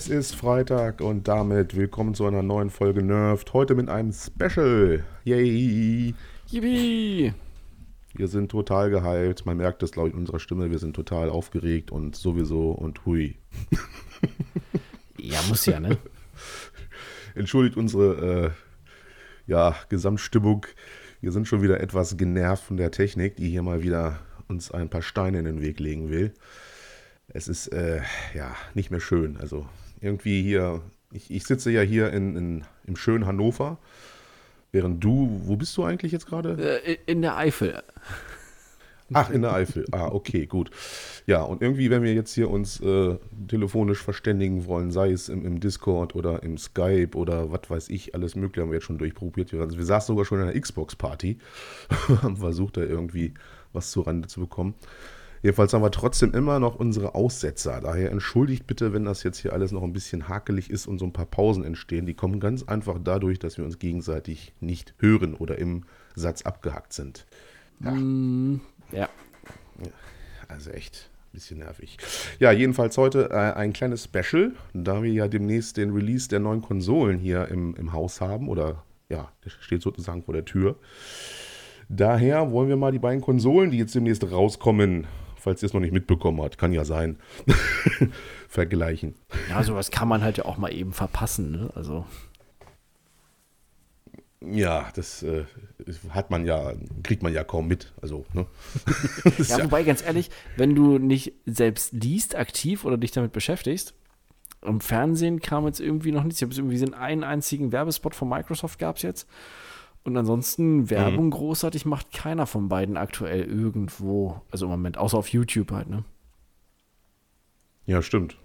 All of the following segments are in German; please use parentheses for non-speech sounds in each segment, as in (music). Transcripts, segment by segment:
Es ist Freitag und damit willkommen zu einer neuen Folge Nerved. Heute mit einem Special. Yay! Yippie! Wir sind total geheilt. Man merkt es, glaube ich, in unserer Stimme. Wir sind total aufgeregt und sowieso und hui. Ja, muss ja, ne? (laughs) Entschuldigt unsere äh, ja, Gesamtstimmung. Wir sind schon wieder etwas genervt von der Technik, die hier mal wieder uns ein paar Steine in den Weg legen will. Es ist äh, ja nicht mehr schön. Also irgendwie hier, ich, ich sitze ja hier in, in, im schönen Hannover, während du, wo bist du eigentlich jetzt gerade? Äh, In der Eifel. (laughs) Ach, in der Eifel. Ah, okay, gut. Ja, und irgendwie, wenn wir jetzt hier uns äh, telefonisch verständigen wollen, sei es im, im Discord oder im Skype oder was weiß ich, alles Mögliche haben wir jetzt schon durchprobiert. Also wir saßen sogar schon in einer Xbox-Party, (laughs) haben versucht, da irgendwie was zu Rande zu bekommen. Jedenfalls haben wir trotzdem immer noch unsere Aussetzer. Daher entschuldigt bitte, wenn das jetzt hier alles noch ein bisschen hakelig ist und so ein paar Pausen entstehen. Die kommen ganz einfach dadurch, dass wir uns gegenseitig nicht hören oder im Satz abgehackt sind. Ja. ja. Also echt ein bisschen nervig. Ja, jedenfalls heute äh, ein kleines Special, da wir ja demnächst den Release der neuen Konsolen hier im, im Haus haben oder ja, der steht sozusagen vor der Tür. Daher wollen wir mal die beiden Konsolen, die jetzt demnächst rauskommen, falls ihr es noch nicht mitbekommen habt, kann ja sein, (laughs) vergleichen. Ja, sowas kann man halt ja auch mal eben verpassen, ne? Also. Ja, das äh, hat man ja, kriegt man ja kaum mit. Also, ne? (laughs) Ja, ja, wobei, ganz ehrlich, wenn du nicht selbst liest, aktiv oder dich damit beschäftigst, im Fernsehen kam jetzt irgendwie noch nichts. Ich habe irgendwie so einen einzigen Werbespot von Microsoft gab es jetzt. Und ansonsten Werbung Mhm. großartig macht keiner von beiden aktuell irgendwo. Also im Moment, außer auf YouTube halt, ne? ja, stimmt.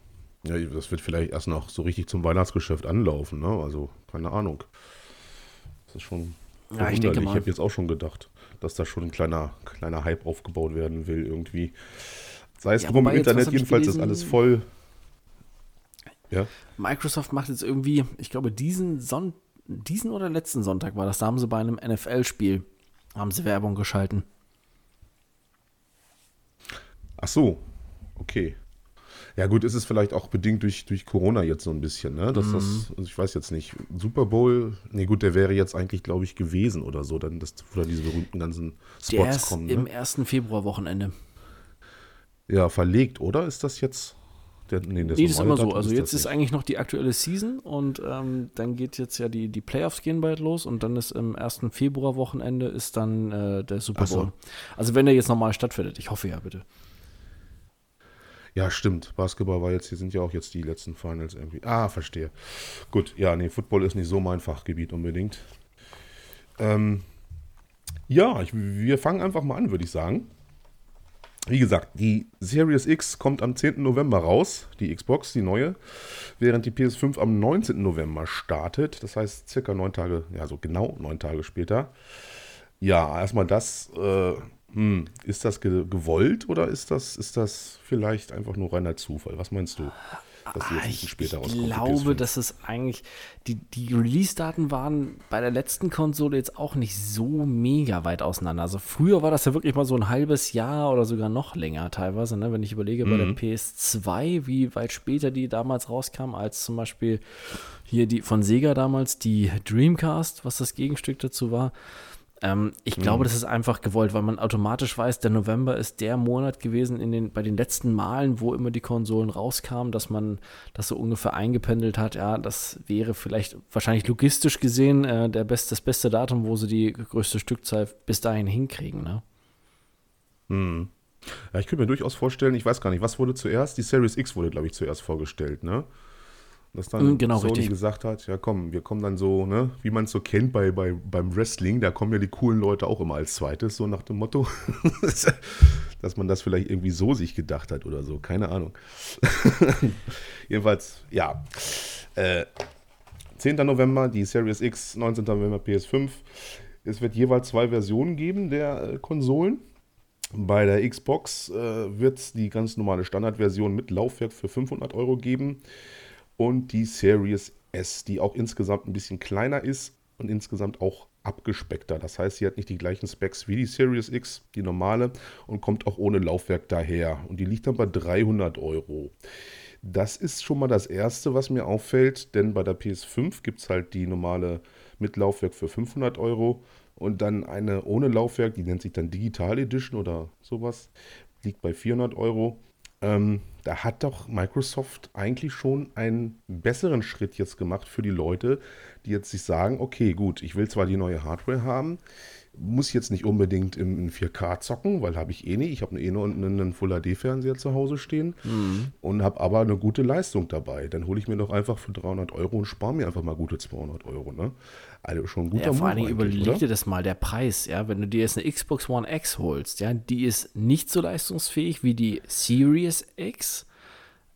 Ja, das wird vielleicht erst noch so richtig zum Weihnachtsgeschäft anlaufen, ne? Also, keine Ahnung. Das ist schon Ja, ich denke Ich habe jetzt auch schon gedacht, dass da schon ein kleiner, kleiner Hype aufgebaut werden will, irgendwie. Sei es Ja, drum im Internet, jedenfalls ist alles voll. Ja, Microsoft macht jetzt irgendwie, ich glaube, diesen Son diesen oder letzten Sonntag war das, da haben sie bei einem NFL-Spiel, haben sie Werbung geschalten. ach so, okay. Ja gut, ist es vielleicht auch bedingt durch, durch Corona jetzt so ein bisschen, ne? Dass das, Mhm. also ich weiß jetzt nicht, Super Bowl, nee gut, der wäre jetzt eigentlich, glaube ich, gewesen oder so, dann das, wo da diese berühmten ganzen Der Spots ist kommen. im Ne? ersten Februarwochenende. Ja, verlegt, oder? Ist das jetzt? Der, nee, das, Nee, das ist immer so. Also jetzt ist eigentlich noch die aktuelle Season und ähm, dann geht jetzt ja die, die Playoffs gehen bald los und dann ist im ersten Februarwochenende ist dann äh, der Super Ach so. Bowl. Also wenn der jetzt normal stattfindet. Ich hoffe ja, bitte. Ja, stimmt. Basketball war jetzt, hier sind ja auch jetzt die letzten Finals irgendwie. Ah, verstehe. Gut, ja, nee, Football ist nicht so mein Fachgebiet unbedingt. Ähm, ja, ich, wir fangen einfach mal an, würde ich sagen. Wie gesagt, die Series X kommt am 10. November raus, die Xbox, die neue, während die PS5 am 19. November startet. Das heißt, circa neun Tage, ja, so genau neun Tage später. Ja, erstmal das. Äh, hm, ist das ge gewollt oder ist das, ist das vielleicht einfach nur reiner Zufall? Was meinst du? Dass die jetzt Ah, Ich, später ich rauskommt, glaube, PS5? dass es eigentlich, die, die Release-Daten waren bei der letzten Konsole jetzt auch nicht so mega weit auseinander. Also früher war das ja wirklich mal so ein halbes Jahr oder sogar noch länger teilweise, ne? wenn ich überlege, bei der Mhm. PS2, wie weit später die damals rauskam, als zum Beispiel hier die von Sega damals, die Dreamcast, was das Gegenstück dazu war. Ähm, ich glaube, das ist einfach gewollt, weil man automatisch weiß, der November ist der Monat gewesen in den, bei den letzten Malen, wo immer die Konsolen rauskamen, dass man das so ungefähr eingependelt hat. Ja, das wäre vielleicht wahrscheinlich logistisch gesehen äh, der best, das beste Datum, wo sie die größte Stückzahl bis dahin hinkriegen. Ne? Hm. Ja, ich könnte mir durchaus vorstellen, ich weiß gar nicht, was wurde zuerst? Die Series X wurde, glaube ich, zuerst vorgestellt, ne? Dass dann Mm, genau, Sony richtig. gesagt hat, ja komm, wir kommen dann so, ne, wie man es so kennt bei, bei, beim Wrestling, da kommen ja die coolen Leute auch immer als zweites, so nach dem Motto. (laughs) Dass man das vielleicht irgendwie so sich gedacht hat oder so, keine Ahnung. (laughs) Jedenfalls, ja. Äh, 10. November die Series X, 19. November PS5. Es wird jeweils zwei Versionen geben der äh, Konsolen. Bei der Xbox äh, wird es die ganz normale Standardversion mit Laufwerk für 500 Euro geben und die Series S, die auch insgesamt ein bisschen kleiner ist und insgesamt auch abgespeckter. Das heißt, sie hat nicht die gleichen Specs wie die Series X, die normale, und kommt auch ohne Laufwerk daher. Und die liegt dann bei 300 Euro. Das ist schon mal das Erste, was mir auffällt, denn bei der PS5 gibt es halt die normale mit Laufwerk für 500 Euro und dann eine ohne Laufwerk, die nennt sich dann Digital Edition oder sowas, liegt bei 400 Euro. Ähm, da hat doch Microsoft eigentlich schon einen besseren Schritt jetzt gemacht für die Leute, die jetzt sich sagen, okay, gut, ich will zwar die neue Hardware haben, muss jetzt nicht unbedingt im 4K zocken, weil habe ich eh nicht. Ich habe eh nur einen Full HD-Fernseher zu Hause stehen mhm. und habe aber eine gute Leistung dabei. Dann hole ich mir doch einfach für 300 Euro und spare mir einfach mal gute 200 Euro. Ne? Also schon ein guter ja, Vor allen Dingen überleg dir das mal, der Preis, ja, wenn du dir jetzt eine Xbox One X holst, ja, die ist nicht so leistungsfähig wie die Series X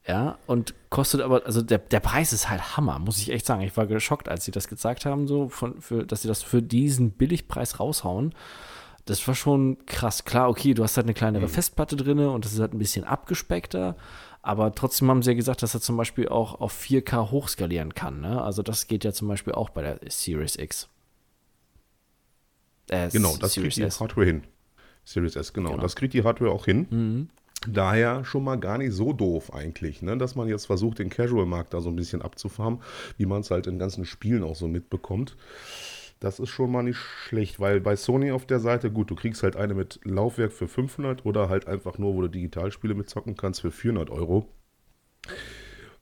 ja, und kostet aber, also der, der Preis ist halt Hammer, muss ich echt sagen. Ich war geschockt, als sie das gezeigt haben, so, von, für, dass sie das für diesen Billigpreis raushauen. Das war schon krass. Klar, okay, du hast halt eine kleinere mhm. Festplatte drin und das ist halt ein bisschen abgespeckter, aber trotzdem haben sie ja gesagt, dass er zum Beispiel auch auf 4K hochskalieren kann. Ne? Also das geht ja zum Beispiel auch bei der Series X. Äh, genau, das Series kriegt die S. Hardware hin. Series S, genau. genau. Das kriegt die Hardware auch hin. Mhm. Daher schon mal gar nicht so doof eigentlich, ne? dass man jetzt versucht, den Casual-Markt da so ein bisschen abzufarmen, wie man es halt in ganzen Spielen auch so mitbekommt. Das ist schon mal nicht schlecht, weil bei Sony auf der Seite, gut, du kriegst halt eine mit Laufwerk für 500 oder halt einfach nur, wo du Digitalspiele mitzocken kannst, für 400 Euro.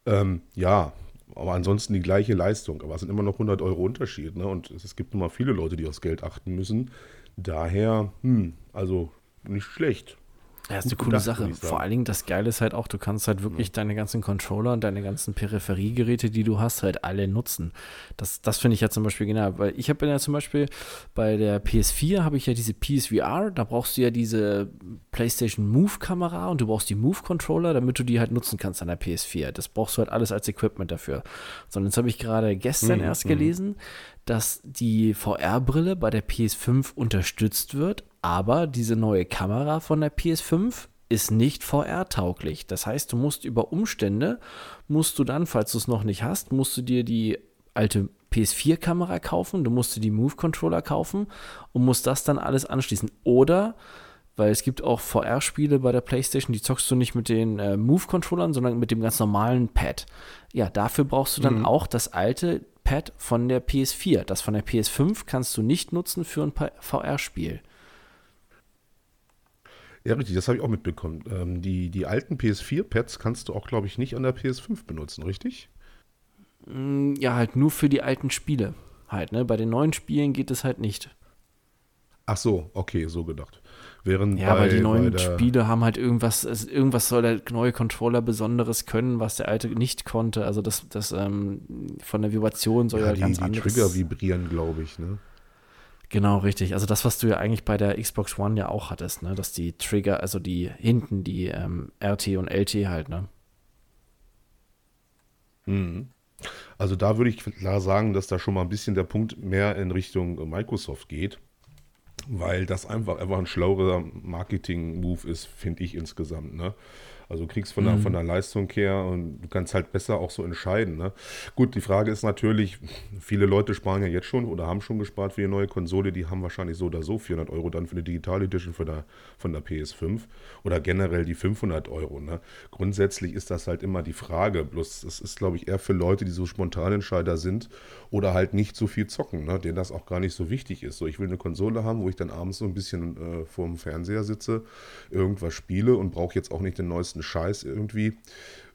Ähm, ja, aber ansonsten die gleiche Leistung. Aber es sind immer noch 100 Euro Unterschied. Ne? Und es gibt immer viele Leute, die aufs Geld achten müssen. Daher, hm, also nicht schlecht. Ja, ist eine coole Sache. Vor allen Dingen, das Geile ist halt auch, du kannst halt wirklich ja. deine ganzen Controller und deine ganzen Peripheriegeräte, die du hast, halt alle nutzen. Das, das finde ich ja zum Beispiel genau, weil ich habe ja zum Beispiel bei der PS4 habe ich ja diese PSVR, da brauchst du ja diese PlayStation Move-Kamera und du brauchst die Move-Controller, damit du die halt nutzen kannst an der PS4. Das brauchst du halt alles als Equipment dafür. Sondern jetzt habe ich gerade gestern mhm. erst mhm. gelesen, dass die VR-Brille bei der PS5 unterstützt wird, aber diese neue Kamera von der PS5 ist nicht VR-tauglich. Das heißt, du musst über Umstände, musst du dann, falls du es noch nicht hast, musst du dir die alte PS4-Kamera kaufen, du musst dir die Move-Controller kaufen und musst das dann alles anschließen. Oder, weil es gibt auch VR-Spiele bei der PlayStation, die zockst du nicht mit den äh, Move-Controllern, sondern mit dem ganz normalen Pad. Ja, dafür brauchst du dann mhm. auch das alte Pad von der PS4. Das von der PS5 kannst du nicht nutzen für ein VR-Spiel. Ja, richtig, das habe ich auch mitbekommen. Ähm, die, die alten PS4-Pads kannst du auch, glaube ich, nicht an der PS5 benutzen, richtig? Mm, ja, halt nur für die alten Spiele. Halt, ne? Bei den neuen Spielen geht es halt nicht. Ach so, okay, so gedacht. Während ja, bei, weil die neuen Spiele haben halt irgendwas, irgendwas soll der neue Controller Besonderes können, was der alte nicht konnte. Also das, das ähm, von der Vibration soll ja, ja die, ganz die anderes. Trigger vibrieren, glaube ich, ne? Genau, richtig. Also das, was du ja eigentlich bei der Xbox One ja auch hattest, ne? Dass die Trigger, also die hinten, die ähm, RT und LT halt, ne? Mhm. Also da würde ich klar sagen, dass da schon mal ein bisschen der Punkt mehr in Richtung Microsoft geht, weil das einfach, einfach ein schlauerer Marketing-Move ist, finde ich insgesamt. Ne? Also du kriegst von, mhm. der, von der Leistung her und du kannst halt besser auch so entscheiden. Ne? Gut, die Frage ist natürlich, viele Leute sparen ja jetzt schon oder haben schon gespart für die neue Konsole, die haben wahrscheinlich so oder so 400 Euro dann für eine Digital Edition von der, von der PS5 oder generell die 500 Euro. Ne? Grundsätzlich ist das halt immer die Frage, bloß es ist glaube ich eher für Leute, die so Spontanentscheider sind oder halt nicht so viel zocken, ne? denen das auch gar nicht so wichtig ist. So, ich will eine Konsole haben, wo ich dann abends so ein bisschen äh, vor dem Fernseher sitze, irgendwas spiele und brauche jetzt auch nicht den neuesten neuesten Scheiß irgendwie.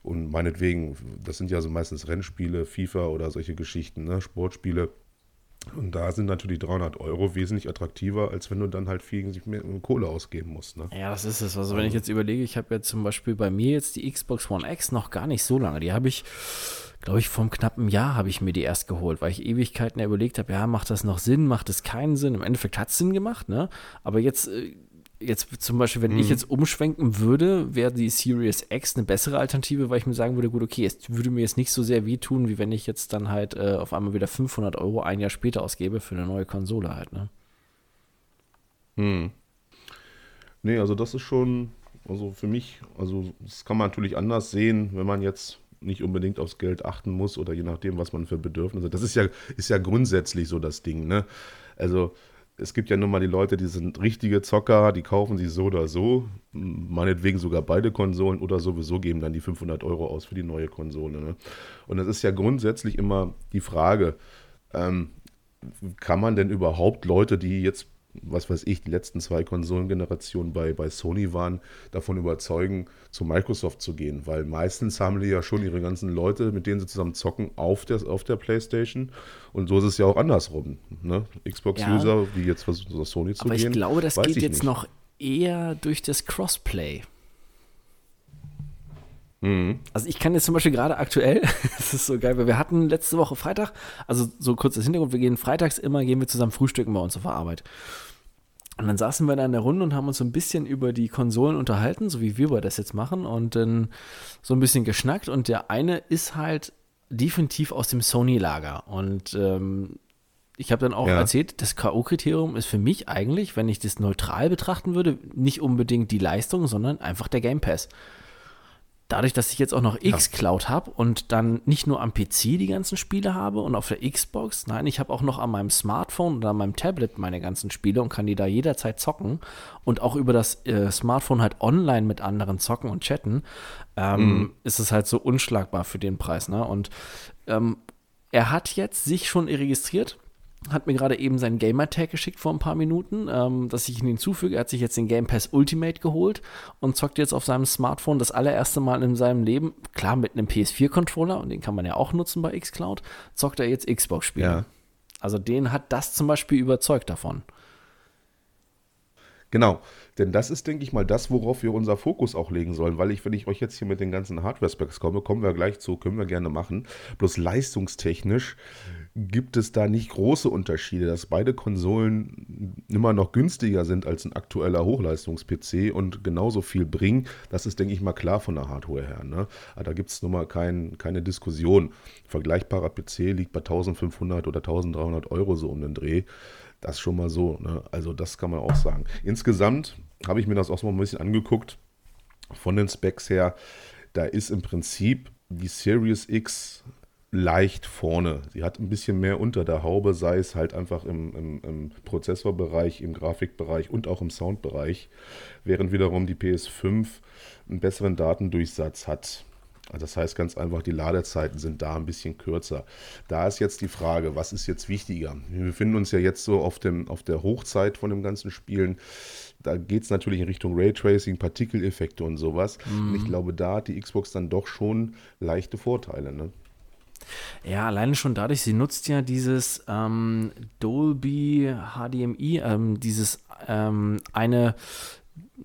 Und meinetwegen, das sind ja so meistens Rennspiele, FIFA oder solche Geschichten, ne? Sportspiele. Und da sind natürlich 300 Euro wesentlich attraktiver, als wenn du dann halt viel mehr Kohle ausgeben musst. Ne? Ja, das ist es. Also, wenn ich jetzt überlege, ich habe ja zum Beispiel bei mir jetzt die Xbox One X noch gar nicht so lange. Die habe ich, glaube ich, vor einem knappen Jahr habe ich mir die erst geholt, weil ich Ewigkeiten überlegt habe, ja, macht das noch Sinn, macht das keinen Sinn? Im Endeffekt hat es Sinn gemacht, ne? Aber jetzt äh, jetzt zum Beispiel, wenn mhm. ich jetzt umschwenken würde, wäre die Series X eine bessere Alternative, weil ich mir sagen würde, gut, okay, es würde mir jetzt nicht so sehr wehtun, wie wenn ich jetzt dann halt äh, auf einmal wieder 500 Euro ein Jahr später ausgebe für eine neue Konsole halt, ne? Hm. Nee, also das ist schon, also für mich, also das kann man natürlich anders sehen, wenn man jetzt nicht unbedingt aufs Geld achten muss oder je nachdem, was man für Bedürfnisse hat. Das ist ja, ist ja grundsätzlich so das Ding, ne? Also es gibt ja nun mal die Leute, die sind richtige Zocker, die kaufen sich so oder so, meinetwegen sogar beide Konsolen oder sowieso geben dann die 500 Euro aus für die neue Konsole. Ne? Und das ist ja grundsätzlich immer die Frage, ähm, kann man denn überhaupt Leute, die jetzt was weiß ich, die letzten zwei Konsolengenerationen bei, bei Sony waren, davon überzeugen, zu Microsoft zu gehen. Weil meistens haben die ja schon ihre ganzen Leute, mit denen sie zusammen zocken, auf der, auf der Playstation. Und so ist es ja auch andersrum. Ne? Xbox-User, ja, die jetzt versuchen, zu Sony zu aber gehen. Aber ich glaube, das geht jetzt nicht. noch eher durch das Crossplay. Mhm. Also ich kann jetzt zum Beispiel gerade aktuell, (laughs) das ist so geil, weil wir hatten letzte Woche Freitag, also so kurz das Hintergrund, wir gehen freitags immer, gehen wir zusammen frühstücken bei uns auf der Arbeit. Und dann saßen wir da in der Runde und haben uns so ein bisschen über die Konsolen unterhalten, so wie wir das jetzt machen, und dann so ein bisschen geschnackt. Und der eine ist halt definitiv aus dem Sony-Lager. Und ähm, ich habe dann auch ja. erzählt, das K.O.-Kriterium ist für mich eigentlich, wenn ich das neutral betrachten würde, nicht unbedingt die Leistung, sondern einfach der Game Pass dadurch, dass ich jetzt auch noch X-Cloud habe und dann nicht nur am PC die ganzen Spiele habe und auf der Xbox, nein, ich habe auch noch an meinem Smartphone oder an meinem Tablet meine ganzen Spiele und kann die da jederzeit zocken und auch über das äh, Smartphone halt online mit anderen zocken und chatten, ähm, mhm. ist es halt so unschlagbar für den Preis. Ne? Und ähm, er hat jetzt sich schon registriert hat mir gerade eben seinen Gamer-Tag geschickt vor ein paar Minuten, ähm, dass ich ihn hinzufüge. Er hat sich jetzt den Game Pass Ultimate geholt und zockt jetzt auf seinem Smartphone das allererste Mal in seinem Leben, klar mit einem PS4-Controller, und den kann man ja auch nutzen bei Xcloud, zockt er jetzt Xbox-Spiele. Ja. Also den hat das zum Beispiel überzeugt davon. Genau, denn das ist, denke ich mal, das, worauf wir unser Fokus auch legen sollen, weil ich, wenn ich euch jetzt hier mit den ganzen Hardware-Specs komme, kommen wir gleich zu, können wir gerne machen. Bloß leistungstechnisch gibt es da nicht große Unterschiede, dass beide Konsolen immer noch günstiger sind als ein aktueller Hochleistungs-PC und genauso viel bringen. Das ist, denke ich mal, klar von der Hardware her. Ne? Aber da gibt es nun mal kein, keine Diskussion. Vergleichbarer PC liegt bei 1500 oder 1300 Euro so um den Dreh. Das schon mal so. Ne? Also das kann man auch sagen. Insgesamt habe ich mir das auch mal ein bisschen angeguckt. Von den Specs her, da ist im Prinzip die Series X leicht vorne. Sie hat ein bisschen mehr unter der Haube, sei es halt einfach im, im, im, Prozessorbereich, im Grafikbereich und auch im Soundbereich, während wiederum die PS5 einen besseren Datendurchsatz hat. Also das heißt ganz einfach, die Ladezeiten sind da ein bisschen kürzer. Da ist jetzt die Frage, was ist jetzt wichtiger? Wir befinden uns ja jetzt so auf, dem, auf der Hochzeit von dem ganzen Spielen. Da geht es natürlich in Richtung Raytracing, Partikeleffekte und sowas. Mhm. Und ich glaube, da hat die Xbox dann doch schon leichte Vorteile. Ne? Ja, alleine schon dadurch, sie nutzt ja dieses ähm, Dolby HDMI, ähm, dieses ähm, eine,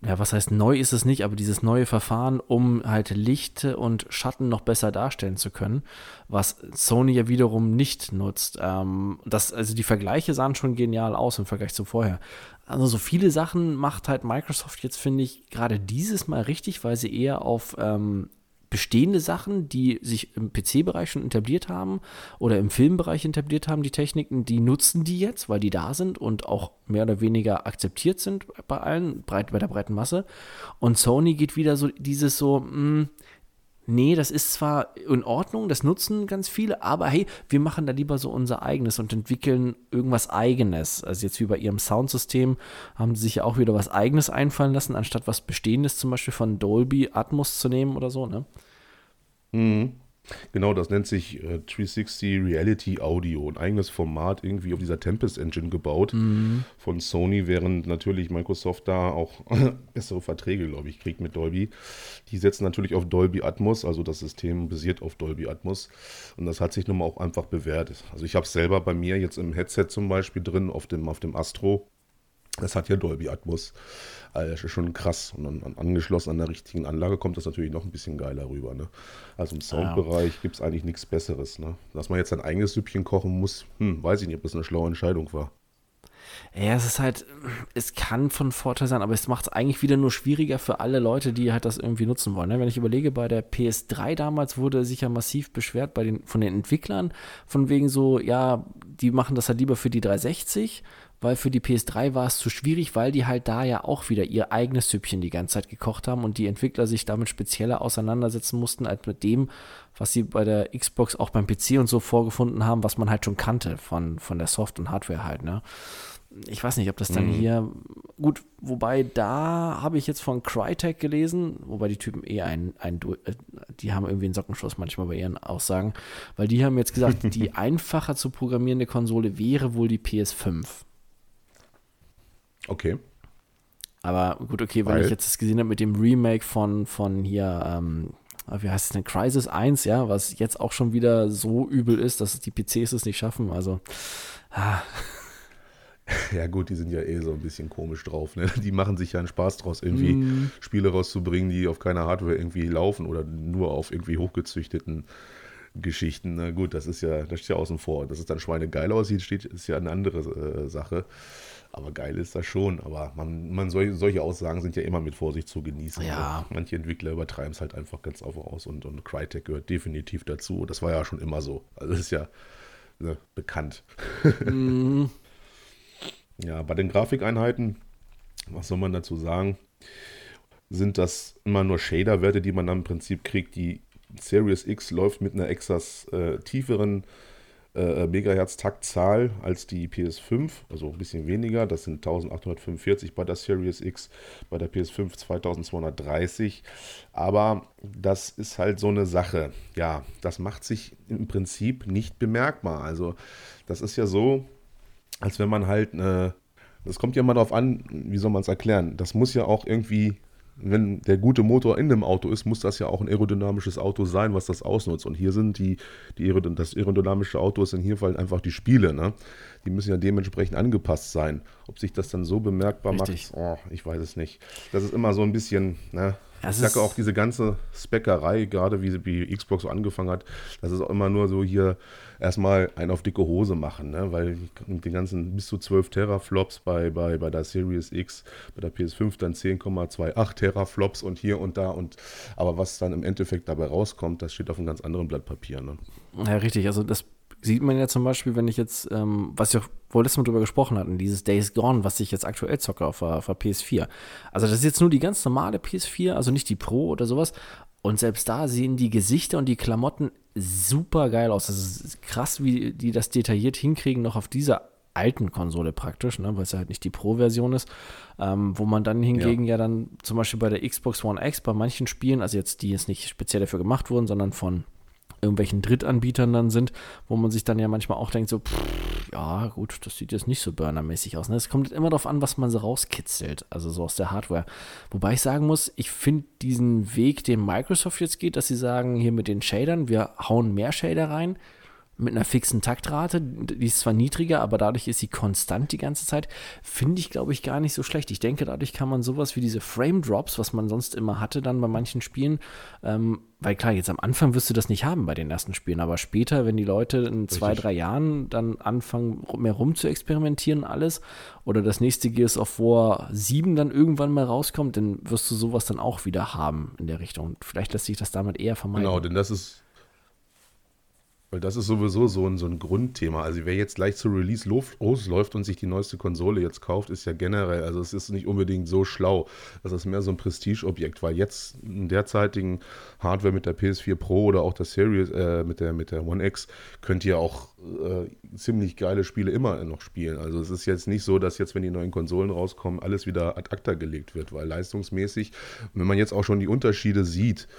ja, was heißt neu ist es nicht, aber dieses neue Verfahren, um halt Licht und Schatten noch besser darstellen zu können, was Sony ja wiederum nicht nutzt. Ähm, das, also die Vergleiche sahen schon genial aus im Vergleich zu vorher. Also so viele Sachen macht halt Microsoft jetzt, finde ich, gerade dieses Mal richtig, weil sie eher auf ähm, bestehende Sachen, die sich im PC-Bereich schon etabliert haben oder im Filmbereich etabliert haben, die Techniken, die nutzen die jetzt, weil die da sind und auch mehr oder weniger akzeptiert sind bei allen, breit, bei der breiten Masse. Und Sony geht wieder so dieses so, mh, hm, nee, das ist zwar in Ordnung, das nutzen ganz viele, aber hey, wir machen da lieber so unser eigenes und entwickeln irgendwas eigenes. Also jetzt wie bei ihrem Soundsystem haben sie sich ja auch wieder was eigenes einfallen lassen, anstatt was Bestehendes zum Beispiel von Dolby Atmos zu nehmen oder so, ne? Mhm. Genau, das nennt sich äh, 360 Reality Audio, ein eigenes Format irgendwie auf dieser Tempest Engine gebaut mhm. von Sony, während natürlich Microsoft da auch (laughs) bessere Verträge, glaube ich, kriegt mit Dolby. Die setzen natürlich auf Dolby Atmos, also das System basiert auf Dolby Atmos und das hat sich nun mal auch einfach bewährt. Also ich habe es selber bei mir jetzt im Headset zum Beispiel drin, auf dem, auf dem Astro. Das hat ja Dolby Atmos. Also das ist schon krass. Und dann angeschlossen an der richtigen Anlage kommt das natürlich noch ein bisschen geiler rüber. Ne? Also im Soundbereich ja. gibt es eigentlich nichts Besseres. Ne? Dass man jetzt ein eigenes Süppchen kochen muss, hm, weiß ich nicht, ob das eine schlaue Entscheidung war. Ja, es ist halt, es kann von Vorteil sein, aber es macht es eigentlich wieder nur schwieriger für alle Leute, die halt das irgendwie nutzen wollen. Ne? Wenn ich überlege, bei der PS3 damals wurde sich ja massiv beschwert bei den, von den Entwicklern, von wegen so, ja, die machen das halt lieber für die 360, weil für die PS3 war es zu schwierig, weil die halt da ja auch wieder ihr eigenes Süppchen die ganze Zeit gekocht haben und die Entwickler sich damit spezieller auseinandersetzen mussten als mit dem, was sie bei der Xbox auch beim PC und so vorgefunden haben, was man halt schon kannte von, von der Soft- und Hardware halt, ne? Ich weiß nicht, ob das dann mhm. hier gut, wobei da habe ich jetzt von Crytek gelesen, wobei die Typen eh ein, ein äh, die haben irgendwie einen Sockenschuss manchmal bei ihren Aussagen, weil die haben jetzt gesagt, (laughs) die einfacher zu programmierende Konsole wäre wohl die PS5. Okay. Aber gut, okay, wenn Weil, ich jetzt das gesehen habe mit dem Remake von, von hier, ähm, wie heißt es denn, Crisis 1, ja, was jetzt auch schon wieder so übel ist, dass die PCs es nicht schaffen. Also, ah. (laughs) Ja, gut, die sind ja eh so ein bisschen komisch drauf. Ne? Die machen sich ja einen Spaß draus, irgendwie mm. Spiele rauszubringen, die auf keiner Hardware irgendwie laufen oder nur auf irgendwie hochgezüchteten Geschichten. Na gut, das ist ja, das steht ja außen vor. Dass es dann schweinegeil aussieht, steht, ist ja eine andere äh, Sache. Aber geil ist das schon. Aber man, man soll, solche Aussagen sind ja immer mit Vorsicht zu genießen. Ja. Also manche Entwickler übertreiben es halt einfach ganz einfach aus und, und Crytek gehört definitiv dazu. Das war ja schon immer so. Also das ist ja ne, bekannt. Mhm. (laughs) ja, bei den Grafikeinheiten, was soll man dazu sagen? Sind das immer nur Shader-Werte, die man dann im Prinzip kriegt. Die Series X läuft mit einer etwas äh, tieferen äh, Megahertz-Taktzahl als die PS5, also ein bisschen weniger. Das sind 1845 bei der Series X, bei der PS5 2230. Aber das ist halt so eine Sache. Ja, das macht sich im Prinzip nicht bemerkbar. Also, das ist ja so, als wenn man halt eine. Das kommt ja mal darauf an, wie soll man es erklären? Das muss ja auch irgendwie wenn der gute Motor in dem Auto ist, muss das ja auch ein aerodynamisches Auto sein, was das ausnutzt. Und hier sind die, die das aerodynamische Auto ist in hier Fall einfach die Spiele. Ne? Die müssen ja dementsprechend angepasst sein. Ob sich das dann so bemerkbar Richtig. macht, oh, ich weiß es nicht. Das ist immer so ein bisschen, ne? Ich sage auch diese ganze Speckerei, gerade wie, wie Xbox so angefangen hat, das ist auch immer nur so hier erstmal einen auf dicke Hose machen, ne? weil die ganzen bis zu 12 Teraflops bei, bei, bei der Series X, bei der PS5 dann 10,28 Teraflops und hier und da und aber was dann im Endeffekt dabei rauskommt, das steht auf einem ganz anderen Blatt Papier. Ne? Ja, richtig, also das sieht man ja zum Beispiel, wenn ich jetzt, ähm, was auch wohl letztes Mal drüber gesprochen hatten, dieses Days Gone, was ich jetzt aktuell zocke auf, auf der PS4. Also das ist jetzt nur die ganz normale PS4, also nicht die Pro oder sowas. Und selbst da sehen die Gesichter und die Klamotten super geil aus. Das ist krass, wie die das detailliert hinkriegen, noch auf dieser alten Konsole praktisch, ne, weil es ja halt nicht die Pro-Version ist, ähm, wo man dann hingegen ja. ja. dann zum Beispiel bei der Xbox One X bei manchen Spielen, also jetzt die jetzt nicht speziell dafür gemacht wurden, sondern von irgendwelchen Drittanbietern dann sind, wo man sich dann ja manchmal auch denkt, so, pff, ja, gut, das sieht jetzt nicht so burnermäßig aus. Ne? Es kommt immer darauf an, was man so rauskitzelt, also so aus der Hardware. Wobei ich sagen muss, ich finde diesen Weg, den Microsoft jetzt geht, dass sie sagen, hier mit den Shadern, wir hauen mehr Shader rein, mit einer fixen Taktrate. Die ist zwar niedriger, aber dadurch ist sie konstant die ganze Zeit. Finde ich, glaube ich, gar nicht so schlecht. Ich denke, dadurch kann man sowas wie diese Frame Drops, was man sonst immer hatte, dann bei manchen Spielen, ähm, weil klar, jetzt am Anfang wirst du das nicht haben bei den ersten Spielen, aber später, wenn die Leute in Richtig. zwei, drei Jahren dann anfangen, mehr rum zu experimentieren alles, oder das nächste Gears of War 7 dann irgendwann mal rauskommt, dann wirst du sowas dann auch wieder haben in der Richtung. Vielleicht lässt sich das damit eher vermeiden. Genau, denn das ist weil das ist sowieso so ein, so ein Grundthema. Also wer jetzt gleich zu Release losläuft und sich die neueste Konsole jetzt kauft, ist ja generell, also es ist nicht unbedingt so schlau. Das ist mehr so ein Prestigeobjekt, weil jetzt in derzeitigen Hardware mit der PS4 Pro oder auch der Series, äh, mit, der, mit der One X, könnt ihr auch äh, ziemlich geile Spiele immer noch spielen. Also es ist jetzt nicht so, dass jetzt, wenn die neuen Konsolen rauskommen, alles wieder ad acta gelegt wird, weil leistungsmäßig, wenn man jetzt auch schon die Unterschiede sieht,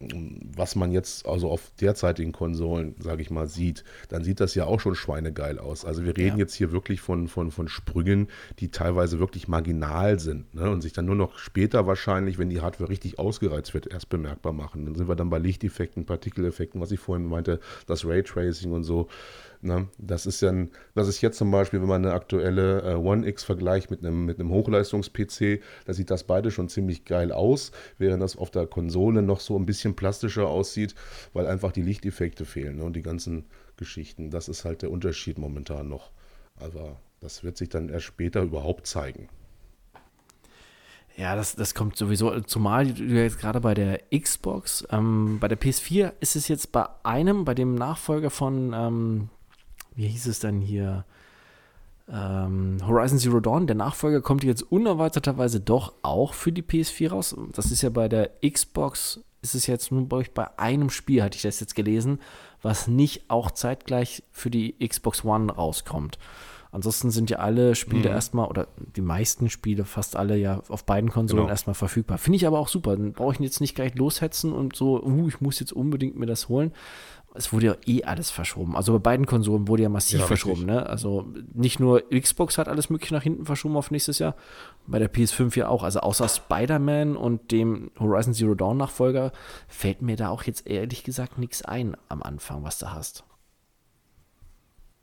was man jetzt also auf derzeitigen Konsolen, sage ich mal, sieht, dann sieht das ja auch schon schweinegeil aus. Also wir reden ja. jetzt hier wirklich von, von, von Sprüngen, die teilweise wirklich marginal sind ne? und sich dann nur noch später wahrscheinlich, wenn die Hardware richtig ausgereizt wird, erst bemerkbar machen. Dann sind wir dann bei Lichteffekten, Partikeleffekten, was ich vorhin meinte, das Raytracing und so. Ne? Das ist ja, das ist jetzt zum Beispiel, wenn man eine aktuelle äh, One X vergleicht mit einem, mit einem Hochleistungs-PC, da sieht das beide schon ziemlich geil aus, während das auf der Konsole noch so ein bisschen plastischer aussieht, weil einfach die Lichteffekte fehlen ne? und die ganzen Geschichten. Das ist halt der Unterschied momentan noch. Aber das wird sich dann erst später überhaupt zeigen. Ja, das, das kommt sowieso, zumal jetzt gerade bei der Xbox, ähm, bei der PS4 ist es jetzt bei einem, bei dem Nachfolger von ähm, wie hieß es dann hier? ähm, Horizon Zero Dawn, der Nachfolger, kommt jetzt unerwarteterweise doch auch für die PS4 raus. Das ist ja bei der Xbox, ist es jetzt nur bei, bei einem Spiel, hatte ich das jetzt gelesen, was nicht auch zeitgleich für die Xbox One rauskommt. Ansonsten sind ja alle Spiele mhm. erstmal, oder die meisten Spiele, fast alle ja auf beiden Konsolen genau. erstmal verfügbar. Finde ich aber auch super. Dann brauche ich jetzt nicht gleich loshetzen und so, uh, ich muss jetzt unbedingt mir das holen. Es wurde ja eh alles verschoben. Also bei beiden Konsolen wurde ja massiv ja, verschoben. Ne? Also nicht nur Xbox hat alles mögliche nach hinten verschoben auf nächstes Jahr, bei der PS5 ja auch. Also außer Spider-Man und dem Horizon Zero Dawn Nachfolger fällt mir da auch jetzt ehrlich gesagt nichts ein am Anfang, was du hast.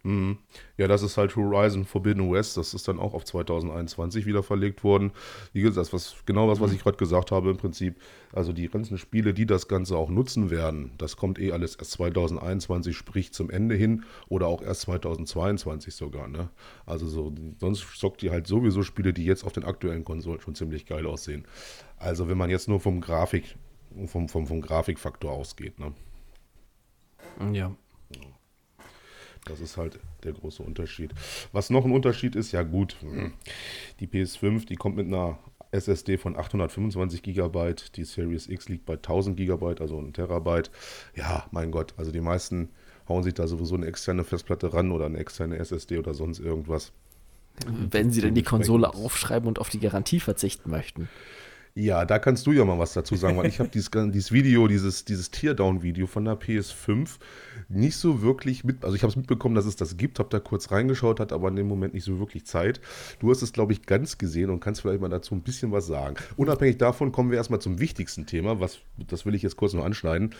Mhm. Ja, das ist halt Horizon Forbidden West. Das ist dann auch auf 2021 wieder verlegt worden. Wie gesagt, das was, genau das, was mhm. ich gerade gesagt habe im Prinzip. Also die ganzen Spiele, die das Ganze auch nutzen werden, das kommt eh alles erst 2021, sprich zum Ende hin oder auch erst 2022 sogar. Ne? Also so, sonst zockt ihr halt sowieso Spiele, die jetzt auf den aktuellen Konsolen schon ziemlich geil aussehen. Also wenn man jetzt nur vom Grafik, vom, vom, vom Grafikfaktor ausgeht. Ne? Ja. Das ist halt der große Unterschied. Was noch ein Unterschied ist, ja gut, die PS5, die kommt mit einer SSD von 825 GB, die Series X liegt bei 1000 GB, also ein Terabyte. Ja, mein Gott, also die meisten hauen sich da sowieso eine externe Festplatte ran oder eine externe SSD oder sonst irgendwas. Wenn sie dann die Konsole aufschreiben und auf die Garantie verzichten möchten. Ja, da kannst du ja mal was dazu sagen, weil ich habe dieses, (laughs) dieses Video, dieses, dieses Teardown-Video von der PS5 nicht so wirklich mit, also ich habe es mitbekommen, dass es das gibt, habe da kurz reingeschaut, hat aber in dem Moment nicht so wirklich Zeit. Du hast es, glaube ich, ganz gesehen und kannst vielleicht mal dazu ein bisschen was sagen. Unabhängig davon kommen wir erstmal zum wichtigsten Thema, was, das will ich jetzt kurz noch anschneiden.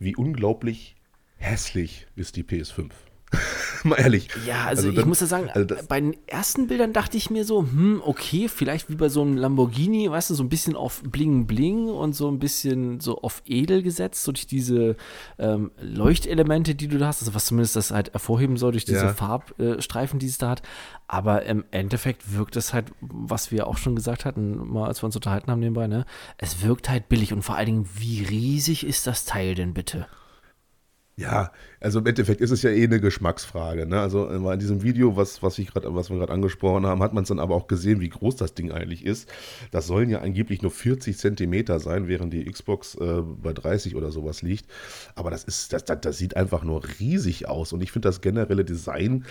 Wie unglaublich hässlich ist die PS5. (laughs) Mal ehrlich. Ja, also, also ich muss ja sagen, also bei den ersten Bildern dachte ich mir so, hm, okay, vielleicht wie bei so einem Lamborghini, weißt du, so ein bisschen auf Bling Bling und so ein bisschen so auf edel gesetzt, so durch diese ähm, Leuchtelemente, die du da hast, also was zumindest das halt hervorheben soll durch diese ja. Farbstreifen, die es da hat. Aber im Endeffekt wirkt es halt, was wir auch schon gesagt hatten, mal als wir uns unterhalten haben nebenbei, ne, es wirkt halt billig und vor allen Dingen, wie riesig ist das Teil denn bitte? Ja, also im Endeffekt ist es ja eh eine Geschmacksfrage. Ne? Also in diesem Video, was, was, ich grad, was wir gerade angesprochen haben, hat man es dann aber auch gesehen, wie groß das Ding eigentlich ist. Das sollen ja angeblich nur 40 Zentimeter sein, während die Xbox äh, bei 30 oder sowas liegt. Aber das ist, das, das, das sieht einfach nur riesig aus. Und ich finde das generelle Design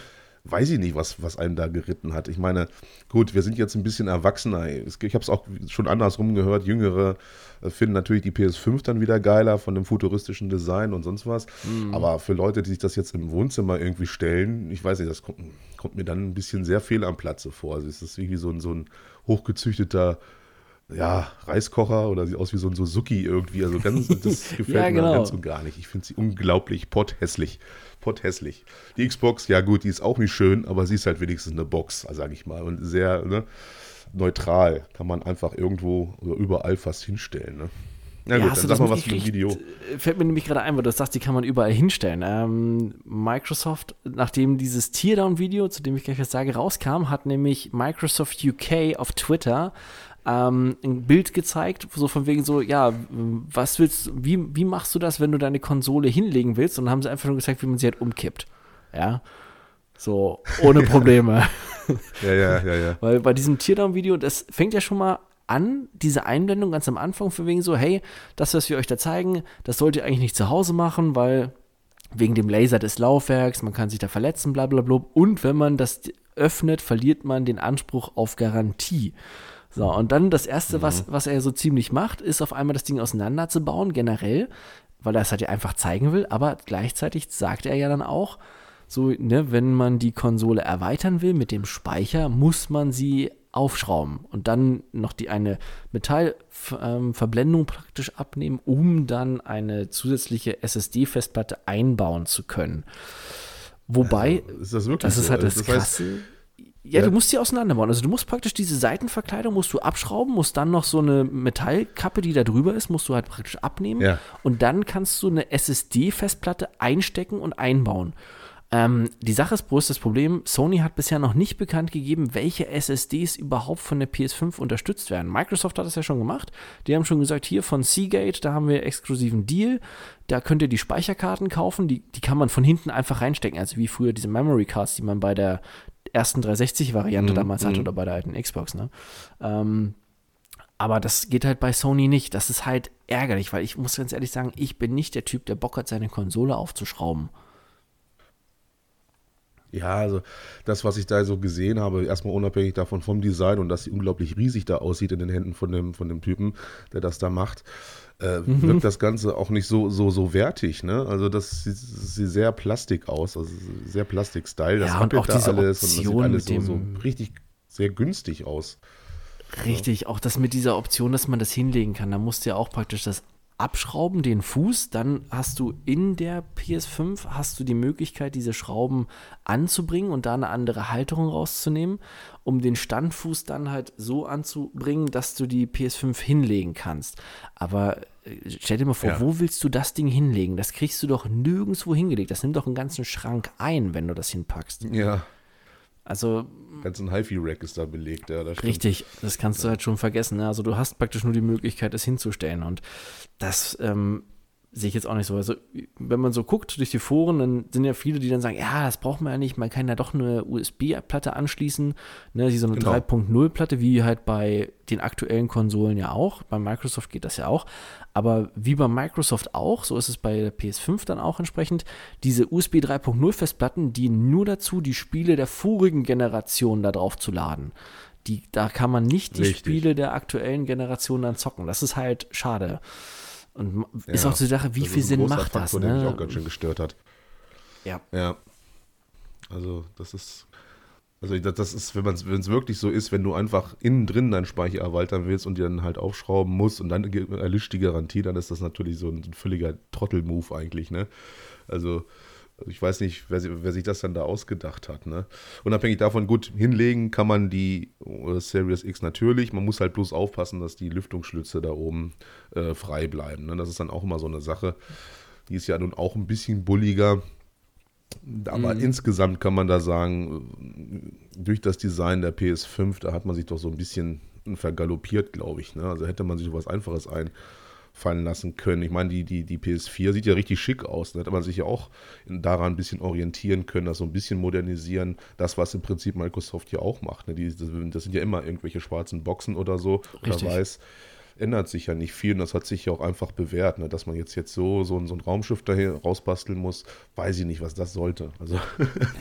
weiß ich nicht, was, was einen da geritten hat. Ich meine, gut, wir sind jetzt ein bisschen erwachsener. Ich habe es auch schon andersrum gehört. Jüngere äh, finden natürlich die PS5 dann wieder geiler von dem futuristischen Design und sonst was. Mhm. Aber für Leute, die sich das jetzt im Wohnzimmer irgendwie stellen, ich weiß nicht, das kommt, kommt mir dann ein bisschen sehr fehl am Platze vor. Also es ist irgendwie so ein, so ein hochgezüchteter ja, Reiskocher oder sieht aus wie so ein Suzuki irgendwie. Also ganz, das (laughs) gefällt ja, genau. mir ganz und gar nicht. Ich finde sie unglaublich potthässlich. Potthässlich. Die Xbox, ja gut, die ist auch nicht schön, aber sie ist halt wenigstens eine Box, sage ich mal. Und sehr ne, neutral. Kann man einfach irgendwo oder überall fast hinstellen. Ne? Na gut, ja, dann sag mal was für ein Video. Fällt mir nämlich gerade ein, weil du sagst, die kann man überall hinstellen. Ähm, Microsoft, nachdem dieses Teardown-Video, zu dem ich gleich was sage, rauskam, hat nämlich Microsoft UK auf Twitter ähm, ein Bild gezeigt, so von wegen so, ja, was willst wie, wie machst du das, wenn du deine Konsole hinlegen willst? Und dann haben sie einfach nur gezeigt, wie man sie halt umkippt. Ja. So, ohne (laughs) Probleme. ja, (laughs) ja, ja, ja. Weil bei diesem Teardown-Video, das fängt ja schon mal an, diese Einblendung ganz am Anfang, von wegen so, hey, das, was wir euch da zeigen, das sollt ihr eigentlich nicht zu Hause machen, weil wegen dem Laser des Laufwerks, man kann sich da verletzen, bla bla bla. Und wenn man das öffnet, verliert man den Anspruch auf Garantie. So, und dann das Erste, mhm. was, was er so ziemlich macht, ist auf einmal das Ding auseinanderzubauen, generell, weil er es halt ja einfach zeigen will, aber gleichzeitig sagt er ja dann auch, so, ne, wenn man die Konsole erweitern will mit dem Speicher, muss man sie aufschrauben und dann noch die eine Metallverblendung ähm, praktisch abnehmen, um dann eine zusätzliche SSD-Festplatte einbauen zu können. Wobei, also, ist das, wirklich das ist halt das, das Krasse. Ja, ja, du musst sie auseinanderbauen. Also du musst praktisch diese Seitenverkleidung musst du abschrauben, musst dann noch so eine Metallkappe, die da drüber ist, musst du halt praktisch abnehmen. Ja. Und dann kannst du eine SSD-Festplatte einstecken und einbauen. Ähm, die Sache ist bloß das Problem, Sony hat bisher noch nicht bekannt gegeben, welche SSDs überhaupt von der PS5 unterstützt werden. Microsoft hat das ja schon gemacht. Die haben schon gesagt, hier von Seagate, da haben wir exklusiven Deal. Da könnt ihr die Speicherkarten kaufen, die, die kann man von hinten einfach reinstecken. Also wie früher diese Memory Cards, die man bei der ersten 360-Variante Mhm, damals hatte mhm. oder bei der alten Xbox. Ne? Ähm, aber das geht halt bei Sony nicht. Das ist halt ärgerlich, weil ich muss ganz ehrlich sagen, ich bin nicht der Typ, der Bock hat, seine Konsole aufzuschrauben. Ja, also das, was ich da so gesehen habe, erstmal unabhängig davon vom Design und dass sie unglaublich riesig da aussieht in den Händen von dem, von dem Typen, der das da macht, äh, Mhm. wirkt das Ganze auch nicht so, so, so wertig, ne? Also das sieht, das sieht sehr Plastik aus, also sehr Plastik-Style, das Ja, und auch da diese alles und das sieht Option alles so, so richtig sehr günstig aus. Richtig, auch das mit dieser Option, dass man das hinlegen kann. Da musst du ja auch praktisch das abschrauben, den Fuß, dann hast du in der PS5 hast du die Möglichkeit, diese Schrauben anzubringen und da eine andere Halterung rauszunehmen, um den Standfuß dann halt so anzubringen, dass du die PS5 hinlegen kannst. Aber äh, stell dir mal vor, Ja. wo willst du das Ding hinlegen? Das kriegst du doch nirgendwo hingelegt. Das nimmt doch einen ganzen Schrank ein, wenn du das hinpackst. Ja, Also ganz ein HiFi-Rack ist da belegt, ja, das. Richtig, das kannst du halt schon vergessen. Ne? Also du hast praktisch nur die Möglichkeit, das hinzustellen. Und das ähm, sehe ich jetzt auch nicht so. Also wenn man so guckt durch die Foren, dann sind ja viele, die dann sagen, ja, das braucht man ja nicht, man kann ja doch eine USB-Platte anschließen, ne, so eine Genau. 3.0-Platte, wie halt bei den aktuellen Konsolen ja auch. Bei Microsoft geht das ja auch. Aber wie bei Microsoft auch, so ist es bei der PS5 dann auch entsprechend, diese USB 3.0 Festplatten dienen nur dazu, die Spiele der vorigen Generation da drauf zu laden. Die, da kann man nicht die Richtig. Spiele der aktuellen Generation dann zocken. Das ist halt schade. Und ist Ja, auch die Sache, wie viel Sinn macht das? Faktor, der mich Ne? auch ganz schön gestört hat. Ja. Ja. Also, das ist. Also, das, ist, wenn es wirklich so ist, wenn du einfach innen drin deinen Speicher erweitern willst und dir dann halt aufschrauben musst und dann erlischt die Garantie, dann ist das natürlich so ein, ein völliger Trottel-Move eigentlich, ne? Also, ich weiß nicht, wer, wer sich das dann da ausgedacht hat, ne? Unabhängig davon, gut, hinlegen kann man die Series X natürlich. Man muss halt bloß aufpassen, dass die Lüftungsschlitze da oben äh, frei bleiben. Ne? Das ist dann auch immer so eine Sache. Die ist ja nun auch ein bisschen bulliger. Aber insgesamt kann man da sagen, durch das Design der PS5, da hat man sich doch so ein bisschen vergaloppiert, glaube ich. Ne? Also hätte man sich was Einfaches einfallen lassen können. Ich meine, die, die, die PS4 sieht ja richtig schick aus. Da hätte man sich ja auch daran ein bisschen orientieren können, das so ein bisschen modernisieren. Das, was im Prinzip Microsoft ja auch macht. Ne? Die, das, das sind ja immer irgendwelche schwarzen Boxen oder so Richtig. oder weiß ändert sich ja nicht viel und das hat sich ja auch einfach bewährt, ne? dass man jetzt, jetzt so, so, ein- so ein Raumschiff dahin rausbasteln muss, weiß ich nicht, was das sollte. Also, Ja,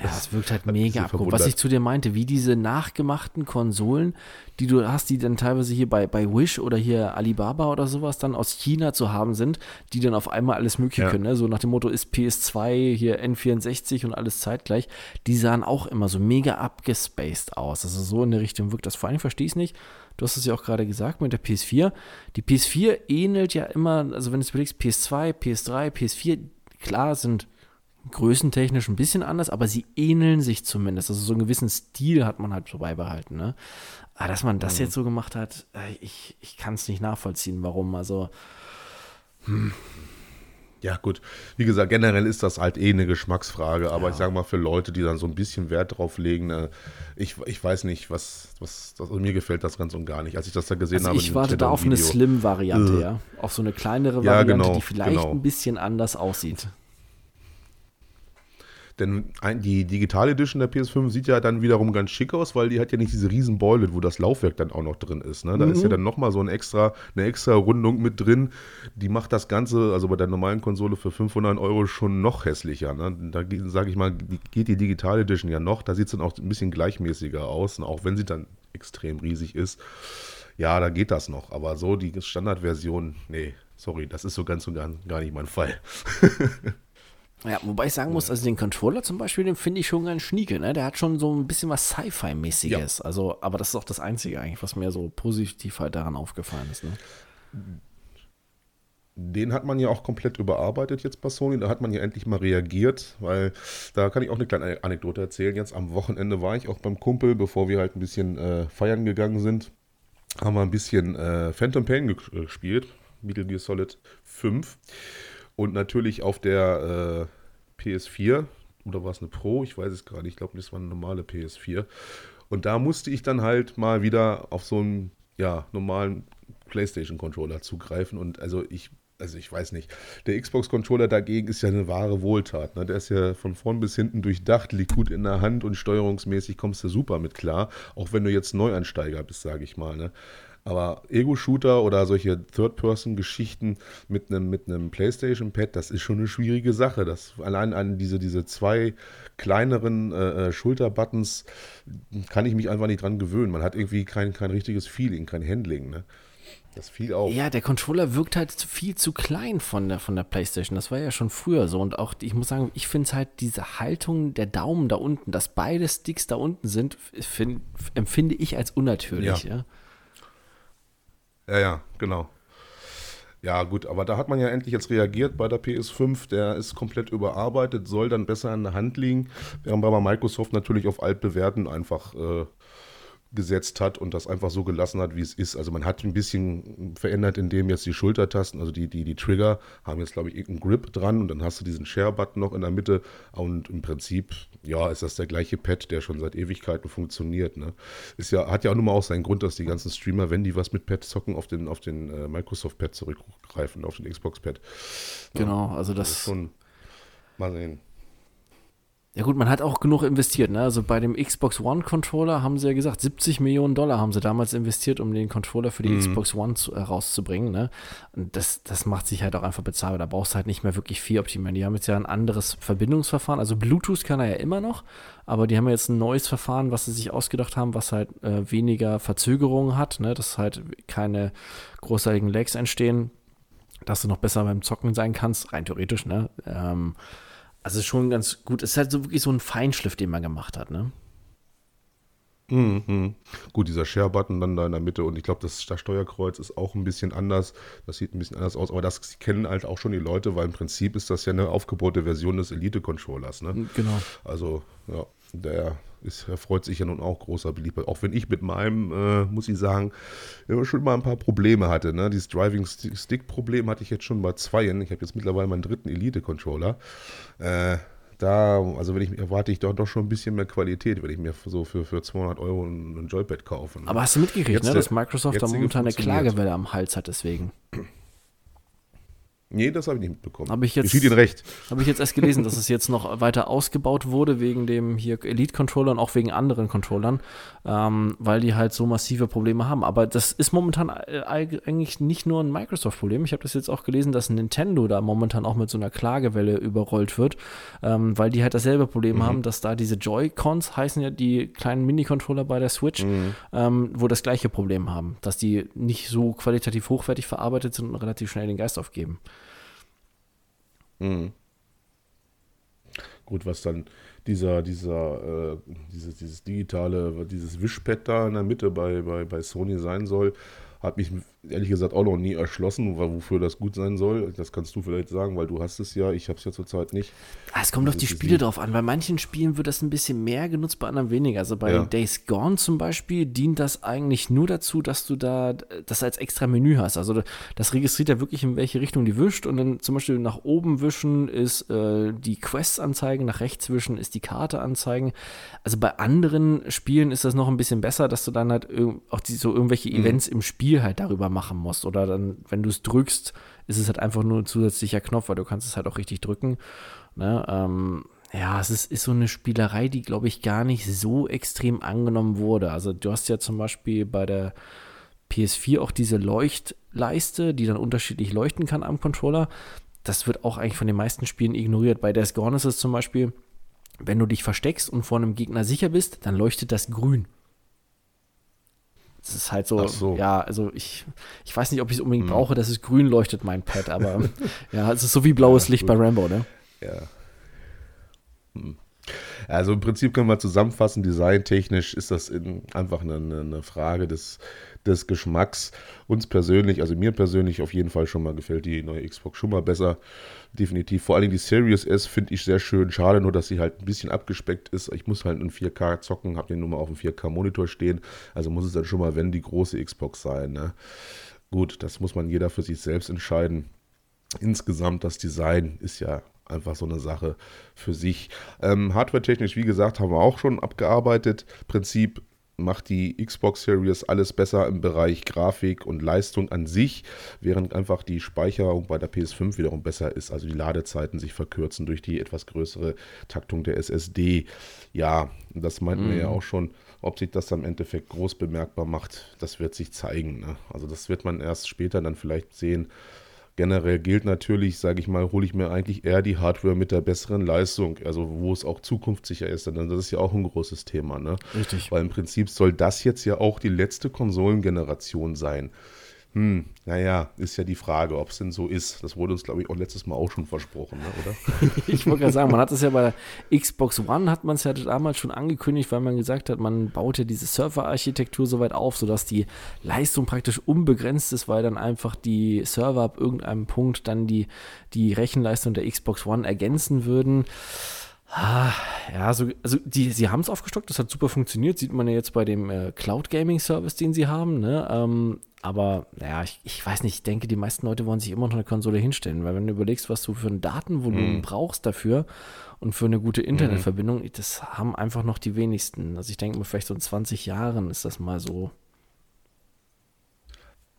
das (laughs) wirkt halt mega abgehoben. Was ich zu dir meinte, wie diese nachgemachten Konsolen, die du hast, die dann teilweise hier bei, bei Wish oder hier Alibaba oder sowas dann aus China zu haben sind, die dann auf einmal alles Mögliche Ja. können. Ne? So nach dem Motto ist PS2, hier N64 und alles zeitgleich. Die sahen auch immer so mega abgespaced aus. Also so in der Richtung wirkt das. Vor allem verstehe ich es nicht. Du hast es ja auch gerade gesagt mit der PS4. Die PS4 ähnelt ja immer, also wenn du es überlegst, PS2, PS3, PS4, klar sind größentechnisch ein bisschen anders, aber sie ähneln sich zumindest. Also so einen gewissen Stil hat man halt so beibehalten. Ne? Aber dass man das jetzt so gemacht hat, äh, ich, ich kann es nicht nachvollziehen, warum. Also ja, gut. Wie gesagt, generell ist das halt eh eine Geschmacksfrage, aber Ja. ich sage mal, für Leute, die dann so ein bisschen Wert drauf legen, äh, ich, ich weiß nicht, was, was das, also mir gefällt das ganz und gar nicht. Als ich das da gesehen Also habe, ich warte da auf eine Slim-Variante, Äh. ja. Auf so eine kleinere Ja, Variante, genau, die vielleicht genau. ein bisschen anders aussieht. Denn die Digital Edition der PS5 sieht ja dann wiederum ganz schick aus, weil die hat ja nicht diese riesen Beule, wo das Laufwerk dann auch noch drin ist. Ne? Da ist ja dann nochmal so ein extra, eine extra Rundung mit drin. Die macht das Ganze, also bei der normalen Konsole für 500 Euro schon noch hässlicher. Ne? Da sage ich mal, geht die Digital Edition ja noch. Da sieht es dann auch ein bisschen gleichmäßiger aus, ne? auch wenn sie dann extrem riesig ist. Ja, da geht das noch. Aber so die Standardversion, nee, sorry, das ist so ganz und gar, gar nicht mein Fall. (laughs) Ja, wobei ich sagen muss, also den Controller zum Beispiel, den finde ich schon ganz schnieke, ne? Der hat schon so ein bisschen was Sci-Fi-mäßiges. Also, aber das ist auch das Einzige eigentlich, was mir so positiv halt daran aufgefallen ist, ne? Den hat man ja auch komplett überarbeitet jetzt bei Sony. Da hat man ja endlich mal reagiert, weil da kann ich auch eine kleine Anekdote erzählen. Jetzt am Wochenende war ich auch beim Kumpel, bevor wir halt ein bisschen äh, feiern gegangen sind. Haben wir ein bisschen äh, Phantom Pain ge- gespielt, Metal Gear Solid 5. Und natürlich auf der äh, PS4, oder war es eine Pro? Ich weiß es gar nicht. Ich glaube, das war eine normale PS4. Und da musste ich dann halt mal wieder auf so einen ja, normalen PlayStation-Controller zugreifen. Und also ich also ich weiß nicht. Der Xbox-Controller dagegen ist ja eine wahre Wohltat. Ne? Der ist ja von vorn bis hinten durchdacht, liegt gut in der Hand und steuerungsmäßig kommst du super mit klar. Auch wenn du jetzt Neuansteiger bist, sage ich mal. Ne? Aber Ego-Shooter oder solche Third-Person-Geschichten mit einem mit PlayStation-Pad, das ist schon eine schwierige Sache. Das, allein an diese, diese zwei kleineren äh, äh, Schulterbuttons kann ich mich einfach nicht dran gewöhnen. Man hat irgendwie kein, kein richtiges Feeling, kein Handling. Ne? Das fiel auf. Ja, der Controller wirkt halt viel zu klein von der, von der PlayStation. Das war ja schon früher so. Und auch, ich muss sagen, ich finde es halt diese Haltung der Daumen da unten, dass beide Sticks da unten sind, find, empfinde ich als unnatürlich. Ja. ja. Ja, ja, genau. Ja, gut, aber da hat man ja endlich jetzt reagiert bei der PS5. Der ist komplett überarbeitet, soll dann besser in der Hand liegen. Während bei Microsoft natürlich auf altbewährten einfach äh, gesetzt hat und das einfach so gelassen hat, wie es ist. Also man hat ein bisschen verändert, indem jetzt die Schultertasten, also die, die, die Trigger, haben jetzt, glaube ich, irgendeinen Grip dran und dann hast du diesen Share-Button noch in der Mitte und im Prinzip, ja, ist das der gleiche Pad, der schon seit Ewigkeiten funktioniert. Ne? Ist ja, hat ja auch nun mal auch seinen Grund, dass die ganzen Streamer, wenn die was mit Pad zocken, auf den, auf den äh, Microsoft-Pad zurückgreifen, auf den Xbox-Pad. Genau, also das, schon, mal sehen. Ja gut, man hat auch genug investiert. Ne? Also bei dem Xbox One Controller haben sie ja gesagt, 70 Millionen Dollar haben sie damals investiert, um den Controller für die mhm. Xbox One zu, äh, rauszubringen. Ne? Und das, das macht sich halt auch einfach bezahlbar. Da brauchst du halt nicht mehr wirklich viel optimieren. Die haben jetzt ja ein anderes Verbindungsverfahren. Also Bluetooth kann er ja immer noch, aber die haben jetzt ein neues Verfahren, was sie sich ausgedacht haben, was halt äh, weniger Verzögerungen hat, ne? dass halt keine großartigen Lags entstehen, dass du noch besser beim Zocken sein kannst, rein theoretisch. Ne? Ähm, also schon ganz gut. Es ist halt so wirklich so ein Feinschliff, den man gemacht hat, ne? Mhm. Gut, dieser Share-Button dann da in der Mitte und ich glaube, das, das Steuerkreuz ist auch ein bisschen anders. Das sieht ein bisschen anders aus, aber das kennen halt auch schon die Leute, weil im Prinzip ist das ja eine aufgebaute Version des Elite-Controllers. Ne? Genau. Also, ja, der ist, erfreut sich ja nun auch großer Beliebtheit. Auch wenn ich mit meinem, äh, muss ich sagen, schon mal ein paar Probleme hatte. Ne? Dieses Driving-Stick-Problem hatte ich jetzt schon bei zweien. Ich habe jetzt mittlerweile meinen dritten Elite-Controller. Äh, da, also wenn ich erwarte ich doch, doch schon ein bisschen mehr Qualität, wenn ich mir so für, für 200 Euro ein, ein Joypad kaufe. Ne? Aber hast du mitgekriegt, ne, dass Microsoft da momentan eine Klagewelle am Hals hat deswegen? Nee, das habe ich nicht mitbekommen. Habe ich jetzt, Ihnen recht. Habe ich jetzt erst gelesen, dass es jetzt noch weiter ausgebaut wurde wegen dem hier Elite-Controller und auch wegen anderen Controllern, ähm, weil die halt so massive Probleme haben. Aber das ist momentan äh, eigentlich nicht nur ein Microsoft-Problem. Ich habe das jetzt auch gelesen, dass Nintendo da momentan auch mit so einer Klagewelle überrollt wird, ähm, weil die halt dasselbe Problem mhm. haben, dass da diese Joy-Cons heißen ja die kleinen Mini-Controller bei der Switch, mhm. ähm, wo das gleiche Problem haben, dass die nicht so qualitativ hochwertig verarbeitet sind und relativ schnell den Geist aufgeben. Mhm. Gut, was dann dieser, dieser, äh, dieses, dieses digitale, dieses Wischpad da in der Mitte bei, bei, bei Sony sein soll, hat mich ehrlich gesagt auch noch nie erschlossen, wofür das gut sein soll. Das kannst du vielleicht sagen, weil du hast es ja, ich habe es ja zurzeit nicht. Ah, es kommt auf die Spiele drauf an. Bei manchen Spielen wird das ein bisschen mehr genutzt, bei anderen weniger. Also bei ja. Days Gone zum Beispiel dient das eigentlich nur dazu, dass du da das als extra Menü hast. Also das registriert ja wirklich, in welche Richtung die wischt und dann zum Beispiel nach oben wischen ist äh, die Quests anzeigen, nach rechts wischen ist die Karte anzeigen. Also bei anderen Spielen ist das noch ein bisschen besser, dass du dann halt auch die, so irgendwelche mhm. Events im Spiel halt darüber machen musst. Oder dann, wenn du es drückst, ist es halt einfach nur ein zusätzlicher Knopf, weil du kannst es halt auch richtig drücken. Ne? Ähm, ja, es ist, ist so eine Spielerei, die, glaube ich, gar nicht so extrem angenommen wurde. Also du hast ja zum Beispiel bei der PS4 auch diese Leuchtleiste, die dann unterschiedlich leuchten kann am Controller. Das wird auch eigentlich von den meisten Spielen ignoriert. Bei Death Gone ist es zum Beispiel, wenn du dich versteckst und vor einem Gegner sicher bist, dann leuchtet das grün. Das ist halt so, so. ja, also ich, ich weiß nicht, ob ich es unbedingt hm. brauche, dass es grün leuchtet, mein Pad, aber (laughs) ja, es ist so wie blaues ja, Licht gut. bei Rambo, ne? Ja. Hm. Also im Prinzip können wir zusammenfassen, designtechnisch ist das in, einfach eine, eine, Frage des, des Geschmacks. Uns persönlich, also mir persönlich auf jeden Fall schon mal gefällt die neue Xbox schon mal besser definitiv. Vor allem die Series S finde ich sehr schön. Schade nur, dass sie halt ein bisschen abgespeckt ist. Ich muss halt in 4K zocken, habe den nur mal auf dem 4K-Monitor stehen. Also muss es dann schon mal, wenn die große Xbox sein. Ne? Gut, das muss man jeder für sich selbst entscheiden. Insgesamt das Design ist ja einfach so eine Sache für sich. Ähm, Hardware-technisch, wie gesagt, haben wir auch schon abgearbeitet. Prinzip macht die Xbox Series alles besser im Bereich Grafik und Leistung an sich, während einfach die Speicherung bei der PS5 wiederum besser ist, also die Ladezeiten sich verkürzen durch die etwas größere Taktung der SSD. Ja, das meinten mhm. wir ja mhm. auch schon. Ob sich das am Endeffekt groß bemerkbar macht, das wird sich zeigen. Ne? Also das wird man erst später dann vielleicht sehen. Generell gilt natürlich, sage ich mal, hole ich mir eigentlich eher die Hardware mit der besseren Leistung, also wo es auch zukunftssicher ist. Denn das ist ja auch ein großes Thema. Ne? Richtig. Weil im Prinzip soll das jetzt ja auch die letzte Konsolengeneration sein. Hm, naja, ist ja die Frage, ob es denn so ist. Das wurde uns, glaube ich, auch letztes Mal auch schon versprochen, ne, oder? (laughs) ich wollte gerade sagen, man hat es ja bei Xbox One, hat man es ja damals schon angekündigt, weil man gesagt hat, man baut ja diese Serverarchitektur so weit auf, sodass die Leistung praktisch unbegrenzt ist, weil dann einfach die Server ab irgendeinem Punkt dann die, die Rechenleistung der Xbox One ergänzen würden. Ah, ja, also, also die, sie haben es aufgestockt, das hat super funktioniert, sieht man ja jetzt bei dem äh, Cloud Gaming Service, den sie haben. Ne? Ähm, aber naja, ich, ich, weiß nicht, ich denke, die meisten Leute wollen sich immer noch eine Konsole hinstellen, weil wenn du überlegst, was du für ein Datenvolumen mhm. brauchst dafür und für eine gute Internetverbindung, mhm. das haben einfach noch die wenigsten. Also ich denke mal, vielleicht so in 20 Jahren ist das mal so.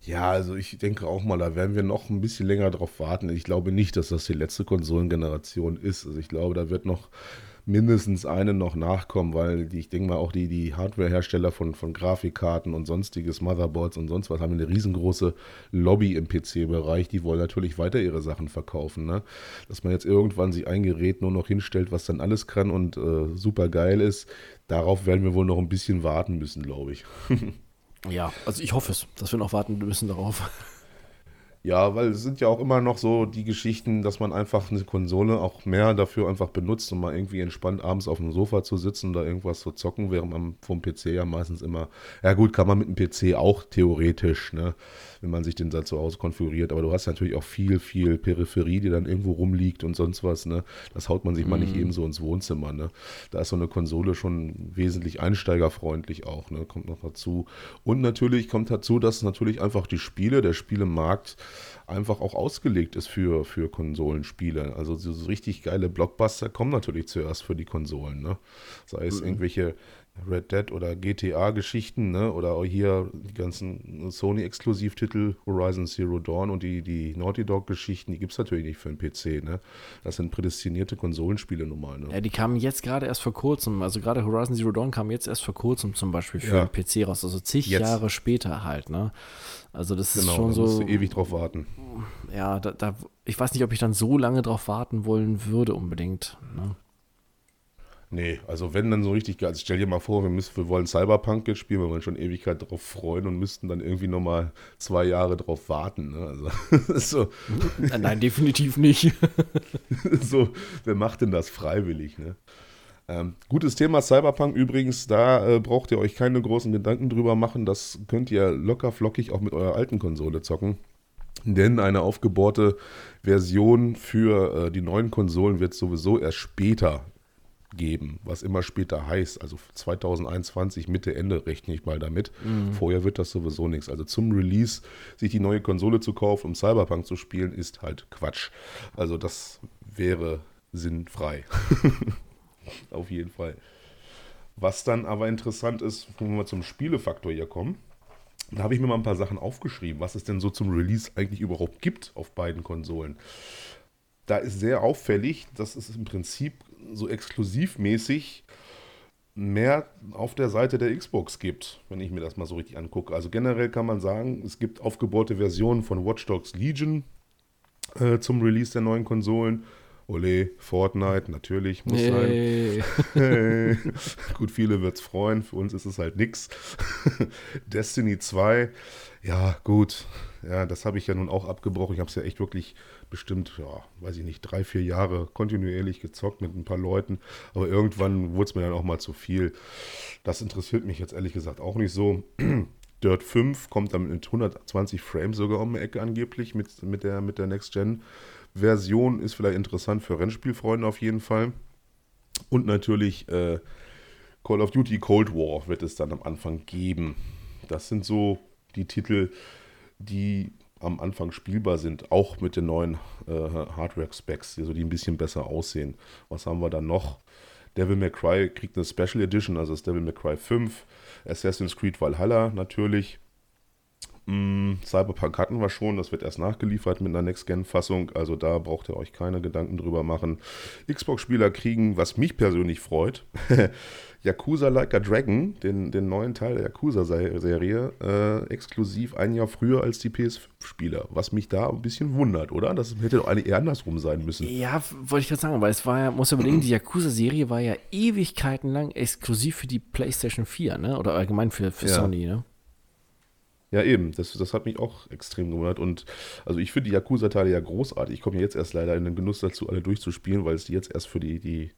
Ja, also ich denke auch mal, da werden wir noch ein bisschen länger drauf warten. Ich glaube nicht, dass das die letzte Konsolengeneration ist. Also ich glaube, da wird noch mindestens eine noch nachkommen, weil die, ich denke mal auch die, die Hardware-Hersteller von, von Grafikkarten und sonstiges, Motherboards und sonst was haben eine riesengroße Lobby im PC-Bereich. Die wollen natürlich weiter ihre Sachen verkaufen. Ne? Dass man jetzt irgendwann sich ein Gerät nur noch hinstellt, was dann alles kann und äh, super geil ist, darauf werden wir wohl noch ein bisschen warten müssen, glaube ich. (laughs) ja, also ich hoffe es, dass wir noch warten müssen darauf. Ja, weil es sind ja auch immer noch so die Geschichten, dass man einfach eine Konsole auch mehr dafür einfach benutzt, um mal irgendwie entspannt abends auf dem Sofa zu sitzen oder irgendwas zu zocken, während man vom PC ja meistens immer, ja gut, kann man mit dem PC auch theoretisch, ne, wenn man sich den da zu Hause konfiguriert, aber du hast natürlich auch viel, viel Peripherie, die dann irgendwo rumliegt und sonst was, ne, das haut man sich mhm. mal nicht mhm. eben so ins Wohnzimmer, ne, da ist so eine Konsole schon wesentlich einsteigerfreundlich auch, ne, kommt noch dazu und natürlich kommt dazu, dass natürlich einfach die Spiele, der Spielemarkt einfach auch ausgelegt ist für, für Konsolenspiele. Also so richtig geile Blockbuster kommen natürlich zuerst für die Konsolen. Ne? Sei es mhm. irgendwelche Red Dead oder GTA-Geschichten, ne? Oder auch hier die ganzen Sony-Exklusivtitel, Horizon Zero Dawn und die, die Naughty Dog-Geschichten, die gibt es natürlich nicht für den PC, ne? Das sind prädestinierte Konsolenspiele normal, ne? Ja, die kamen jetzt gerade erst vor kurzem, also gerade Horizon Zero Dawn kam jetzt erst vor kurzem zum Beispiel für ja. den PC raus, also zig jetzt. Jahre später halt, ne? Also das genau, ist schon da so. Musst du ewig drauf warten. Ja, da, da, ich weiß nicht, ob ich dann so lange drauf warten wollen würde unbedingt. Ne? Nee, also wenn dann so richtig geil. Also stell dir mal vor, wir, müssen, wir wollen Cyberpunk jetzt spielen, wir wollen schon Ewigkeit darauf freuen und müssten dann irgendwie nochmal zwei Jahre drauf warten. Ne? Also, (laughs) so. Nein, definitiv nicht. (laughs) so, wer macht denn das freiwillig? Ne? Ähm, gutes Thema Cyberpunk übrigens, da äh, braucht ihr euch keine großen Gedanken drüber machen. Das könnt ihr locker flockig auch mit eurer alten Konsole zocken. Denn eine aufgebohrte Version für äh, die neuen Konsolen wird sowieso erst später geben, was immer später heißt. Also 2021, Mitte, Ende rechne ich mal damit. Mhm. Vorher wird das sowieso nichts. Also zum Release sich die neue Konsole zu kaufen, um Cyberpunk zu spielen, ist halt Quatsch. Also das wäre sinnfrei. (laughs) Auf jeden Fall. Was dann aber interessant ist, wenn wir zum Spielefaktor hier kommen, da habe ich mir mal ein paar Sachen aufgeschrieben, was es denn so zum Release eigentlich überhaupt gibt auf beiden Konsolen. Da ist sehr auffällig, dass es im Prinzip so exklusivmäßig mehr auf der Seite der Xbox gibt, wenn ich mir das mal so richtig angucke. Also generell kann man sagen, es gibt aufgebohrte Versionen von Watch Dogs Legion äh, zum Release der neuen Konsolen. Ole, Fortnite, natürlich, muss hey. sein. (laughs) Gut, viele wird es freuen, für uns ist es halt nix. (laughs) Destiny 2, ja, gut. Ja, das habe ich ja nun auch abgebrochen. Ich habe es ja echt wirklich bestimmt, ja, weiß ich nicht, drei, vier Jahre kontinuierlich gezockt mit ein paar Leuten. Aber irgendwann wurde es mir dann auch mal zu viel. Das interessiert mich jetzt ehrlich gesagt auch nicht so. (clears throat) Dirt 5 kommt dann mit 120 Frames sogar um die Ecke angeblich mit, mit der, mit der Next-Gen-Version. Ist vielleicht interessant für Rennspielfreunde auf jeden Fall. Und natürlich äh, Call of Duty Cold War wird es dann am Anfang geben. Das sind so die Titel, die am Anfang spielbar sind, auch mit den neuen äh, Hardware-Specs, also die ein bisschen besser aussehen. Was haben wir dann noch? Devil May Cry kriegt eine Special Edition, also das Devil May Cry 5, Assassin's Creed Valhalla natürlich. Mm, Cyberpunk hatten wir schon, das wird erst nachgeliefert mit einer Next-Gen-Fassung, also da braucht ihr euch keine Gedanken drüber machen. Xbox-Spieler kriegen, was mich persönlich freut, (laughs) Yakuza Like a Dragon, den, den neuen Teil der Yakuza-Serie, äh, exklusiv ein Jahr früher als die PS5-Spieler, was mich da ein bisschen wundert, oder? Das hätte doch eigentlich eher andersrum sein müssen. Ja, wollte ich gerade sagen, weil es war ja, muss ja überlegen, (clears throat) die Yakuza-Serie war ja Ewigkeiten lang exklusiv für die PlayStation 4, ne? Oder allgemein für, für Ja. Sony, ne? Ja, eben, das, das hat mich auch extrem gewundert. Und also ich finde die Yakuza-Teile ja großartig. Ich komme jetzt erst leider in den Genuss dazu, alle durchzuspielen, weil es die jetzt erst für die, die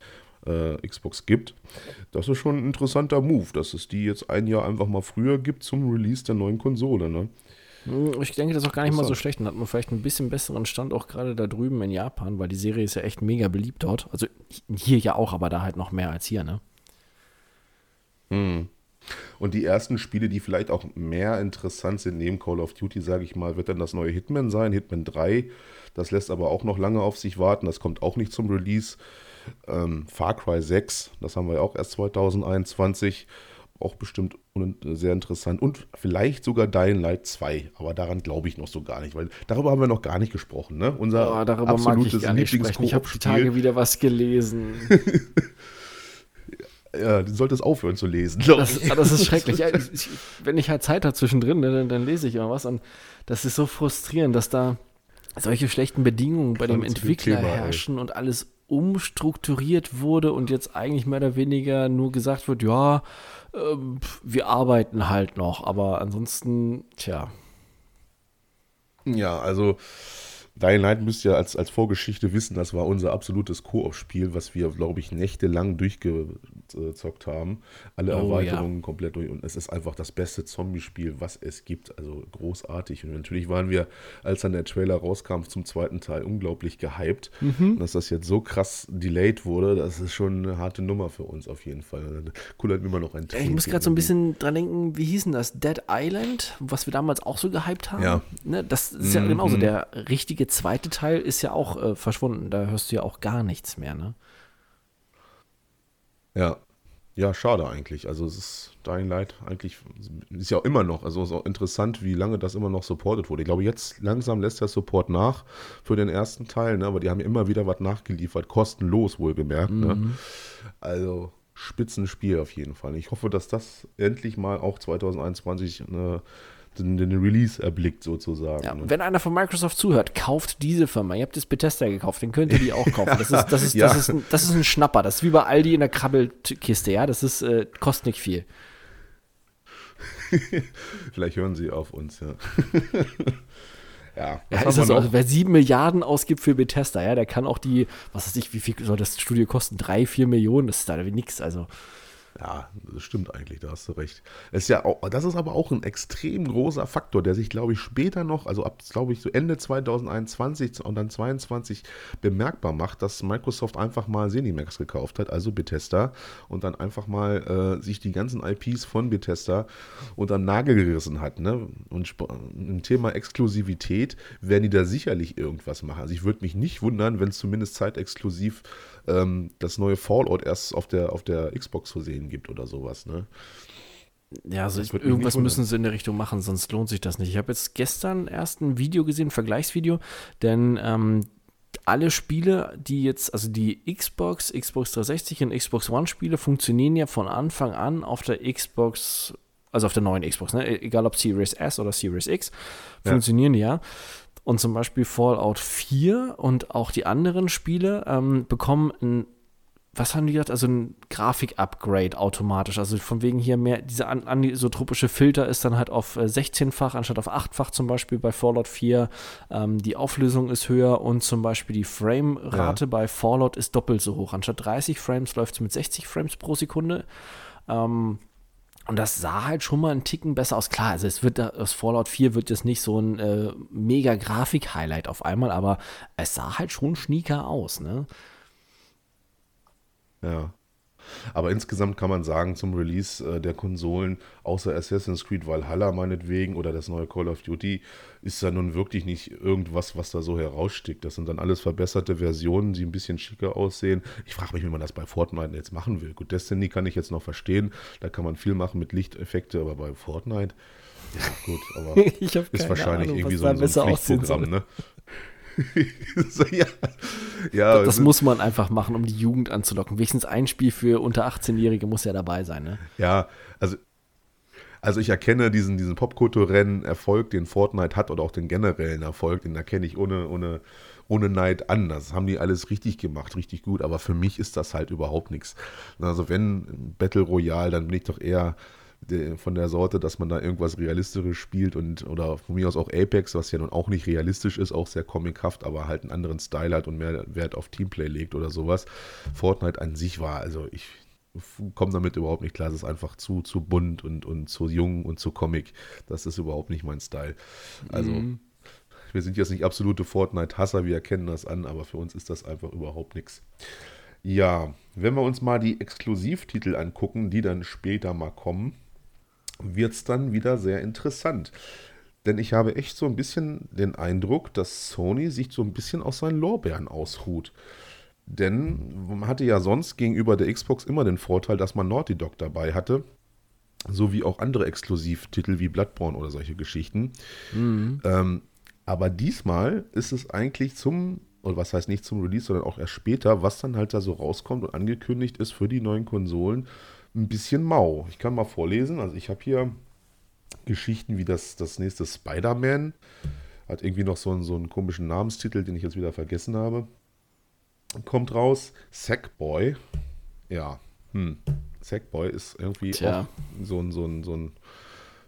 äh, Xbox gibt. Das ist schon ein interessanter Move, dass es die jetzt ein Jahr einfach mal früher gibt zum Release der neuen Konsole. Ne? Hm, Ich denke, das ist auch gar nicht mal so schlecht. Dann hat man vielleicht ein bisschen besseren Stand auch gerade da drüben in Japan, weil die Serie ist ja echt mega beliebt dort. Also hier ja auch, aber da halt noch mehr als hier, ne? Und die ersten Spiele, die vielleicht auch mehr interessant sind neben Call of Duty, sage ich mal, wird dann das neue Hitman sein, Hitman 3. Das lässt aber auch noch lange auf sich warten. Das kommt auch nicht zum Release. Ähm, Far Cry 6, das haben wir ja auch erst 2021. Auch bestimmt sehr interessant. Und vielleicht sogar Dying Light 2. Aber daran glaube ich noch so gar nicht, weil darüber haben wir noch gar nicht gesprochen. Ne? Unser Oh, darüber mag ich gar nicht sprechen. Ich habe die Tage wieder was gelesen. (laughs) Ja, du solltest aufhören zu lesen. Das, das ist schrecklich. Ja, (laughs) ich, wenn ich halt Zeit habe zwischendrin, ne, dann, dann lese ich immer was. Und das ist so frustrierend, dass da solche schlechten Bedingungen bei dem Entwickler Thema, ey. herrschen und alles umstrukturiert wurde und jetzt eigentlich mehr oder weniger nur gesagt wird, ja, ähm, wir arbeiten halt noch, aber ansonsten, tja. Ja, also Dying Light müsst ihr als, als Vorgeschichte wissen, das war unser absolutes Koop-Spiel, was wir, glaube ich, nächtelang durchgezockt haben. Alle Oh, Erweiterungen komplett durch. Und es ist einfach das beste Zombie-Spiel, was es gibt. Also großartig. Und natürlich waren wir, als dann der Trailer rauskam zum zweiten Teil, unglaublich gehypt. Mhm. Dass das jetzt so krass delayed wurde, das ist schon eine harte Nummer für uns auf jeden Fall. Da kullert immer noch ein Ja, Ich muss gerade so ein bisschen dran denken, wie hieß denn das? Dead Island, was wir damals auch so gehypt haben. Ja. Ne, das ist ja Mhm. genauso. Der richtige zweite Teil ist ja auch äh, verschwunden. Da hörst du ja auch gar nichts mehr, ne? Ja. Ja, schade eigentlich. Also es ist Dying Light eigentlich ist ja auch immer noch, also es ist auch interessant, wie lange das immer noch supportet wurde. Ich glaube, jetzt langsam lässt der Support nach für den ersten Teil, ne? aber die haben ja immer wieder was nachgeliefert, kostenlos wohlgemerkt. Ne? Also Spitzenspiel auf jeden Fall. Ich hoffe, dass das endlich mal auch 2021 eine, den, den Release erblickt sozusagen. Ja, wenn einer von Microsoft zuhört, kauft diese Firma. Ihr habt das Bethesda gekauft, den könnt ihr die auch kaufen. Das ist, das ist, (laughs) Ja. das ist, ein, das ist ein Schnapper. Das ist wie bei Aldi in der Krabbelkiste, ja. Das ist, äh, kostet nicht viel. (laughs) Vielleicht hören sie auf uns, ja. (laughs) ja, Ja, ist das haben wir so, wer sieben Milliarden ausgibt für Bethesda, ja, der kann auch die, was weiß ich, wie viel soll das Studio kosten? Drei, vier Millionen, das ist da wie nix. Also, Ja, das stimmt eigentlich, da hast du recht. Es ist ja auch, das ist aber auch ein extrem großer Faktor, der sich, glaube ich, später noch, also ab, glaube ich, so Ende 2021 und dann 22 bemerkbar macht, dass Microsoft einfach mal Zenimax gekauft hat, also Bethesda, und dann einfach mal äh, sich die ganzen IPs von Bethesda unter den Nagel gerissen hat. Ne? Und im Thema Exklusivität werden die da sicherlich irgendwas machen. Also ich würde mich nicht wundern, wenn es zumindest zeitexklusiv ähm, das neue Fallout erst auf der, auf der Xbox zu sehen gibt oder sowas. Ne? ja, also mich irgendwas müssen sie in der Richtung machen, sonst lohnt sich das nicht. Ich habe jetzt gestern erst ein Video gesehen, ein Vergleichsvideo, denn ähm, alle Spiele, die jetzt, also die Xbox, Xbox 360 und Xbox One Spiele funktionieren ja von Anfang an auf der Xbox, also auf der neuen Xbox, ne? egal ob Series S oder Series X, funktionieren ja. Und zum Beispiel Fallout 4 und auch die anderen Spiele ähm, bekommen ein was haben die gesagt? Also ein Grafik-Upgrade automatisch. Also von wegen hier mehr, diese an, anisotropische Filter ist dann halt auf äh, 16-fach anstatt auf 8-fach zum Beispiel bei Fallout 4. Ähm, die Auflösung ist höher und zum Beispiel die Frame-Rate Ja. bei Fallout ist doppelt so hoch. Anstatt 30 Frames läuft es mit 60 Frames pro Sekunde. Ähm, und das sah halt schon mal einen Ticken besser aus. Klar, also es wird da, aus Fallout 4 wird jetzt nicht so ein äh, mega Grafik-Highlight auf einmal, aber es sah halt schon schnieker aus, ne? Ja. Aber insgesamt kann man sagen, zum Release äh, der Konsolen, außer Assassin's Creed Valhalla meinetwegen oder das neue Call of Duty, ist da nun wirklich nicht irgendwas, was da so heraussticht. Das sind dann alles verbesserte Versionen, die ein bisschen schicker aussehen. Ich frage mich, wie man das bei Fortnite jetzt machen will. Gut, Destiny kann ich jetzt noch verstehen. Da kann man viel machen mit Lichteffekte, aber bei Fortnite, ja gut, aber (laughs) ist wahrscheinlich Ahnung, irgendwie so, da so ein Pflichtprogramm, ne? (laughs) so, ja, ja, Das es sind- muss man einfach machen, um die Jugend anzulocken. Wenigstens ein Spiel für unter 18-Jährige muss ja dabei sein, ne? Ja, also, also ich erkenne diesen, diesen popkulturellen Erfolg, den Fortnite hat oder auch den generellen Erfolg, den erkenne ich ohne, ohne, ohne Neid an. Das haben die alles richtig gemacht, richtig gut, aber für mich ist das halt überhaupt nichts. Also wenn Battle Royale, dann bin ich doch eher von der Sorte, dass man da irgendwas realistisches spielt und oder von mir aus auch Apex, was ja nun auch nicht realistisch ist, auch sehr comichaft, aber halt einen anderen Style hat und mehr Wert auf Teamplay legt oder sowas. Fortnite an sich war, also ich komme damit überhaupt nicht klar. Es ist einfach zu, zu bunt und, und zu jung und zu Comic. Das ist überhaupt nicht mein Style. Also, wir sind jetzt nicht absolute Fortnite-Hasser, wir erkennen das an, aber für uns ist das einfach überhaupt nichts. Ja, wenn wir uns mal die Exklusivtitel angucken, die dann später mal kommen, wird es dann wieder sehr interessant. Denn ich habe echt so ein bisschen den Eindruck, dass Sony sich so ein bisschen aus seinen Lorbeeren ausruht. Denn man hatte ja sonst gegenüber der Xbox immer den Vorteil, dass man Naughty Dog dabei hatte. So wie auch andere Exklusivtitel wie Bloodborne oder solche Geschichten. Ähm, aber diesmal ist es eigentlich zum, oder was heißt nicht zum Release, sondern auch erst später, was dann halt da so rauskommt und angekündigt ist für die neuen Konsolen, ein bisschen mau. Ich kann mal vorlesen. Also ich habe hier Geschichten wie das, das nächste Spider-Man. Hat irgendwie noch so einen, so einen komischen Namenstitel, den ich jetzt wieder vergessen habe. Kommt raus. Sackboy. Ja. Hm. Sackboy ist irgendwie Tja. auch so ein, so ein, so ein,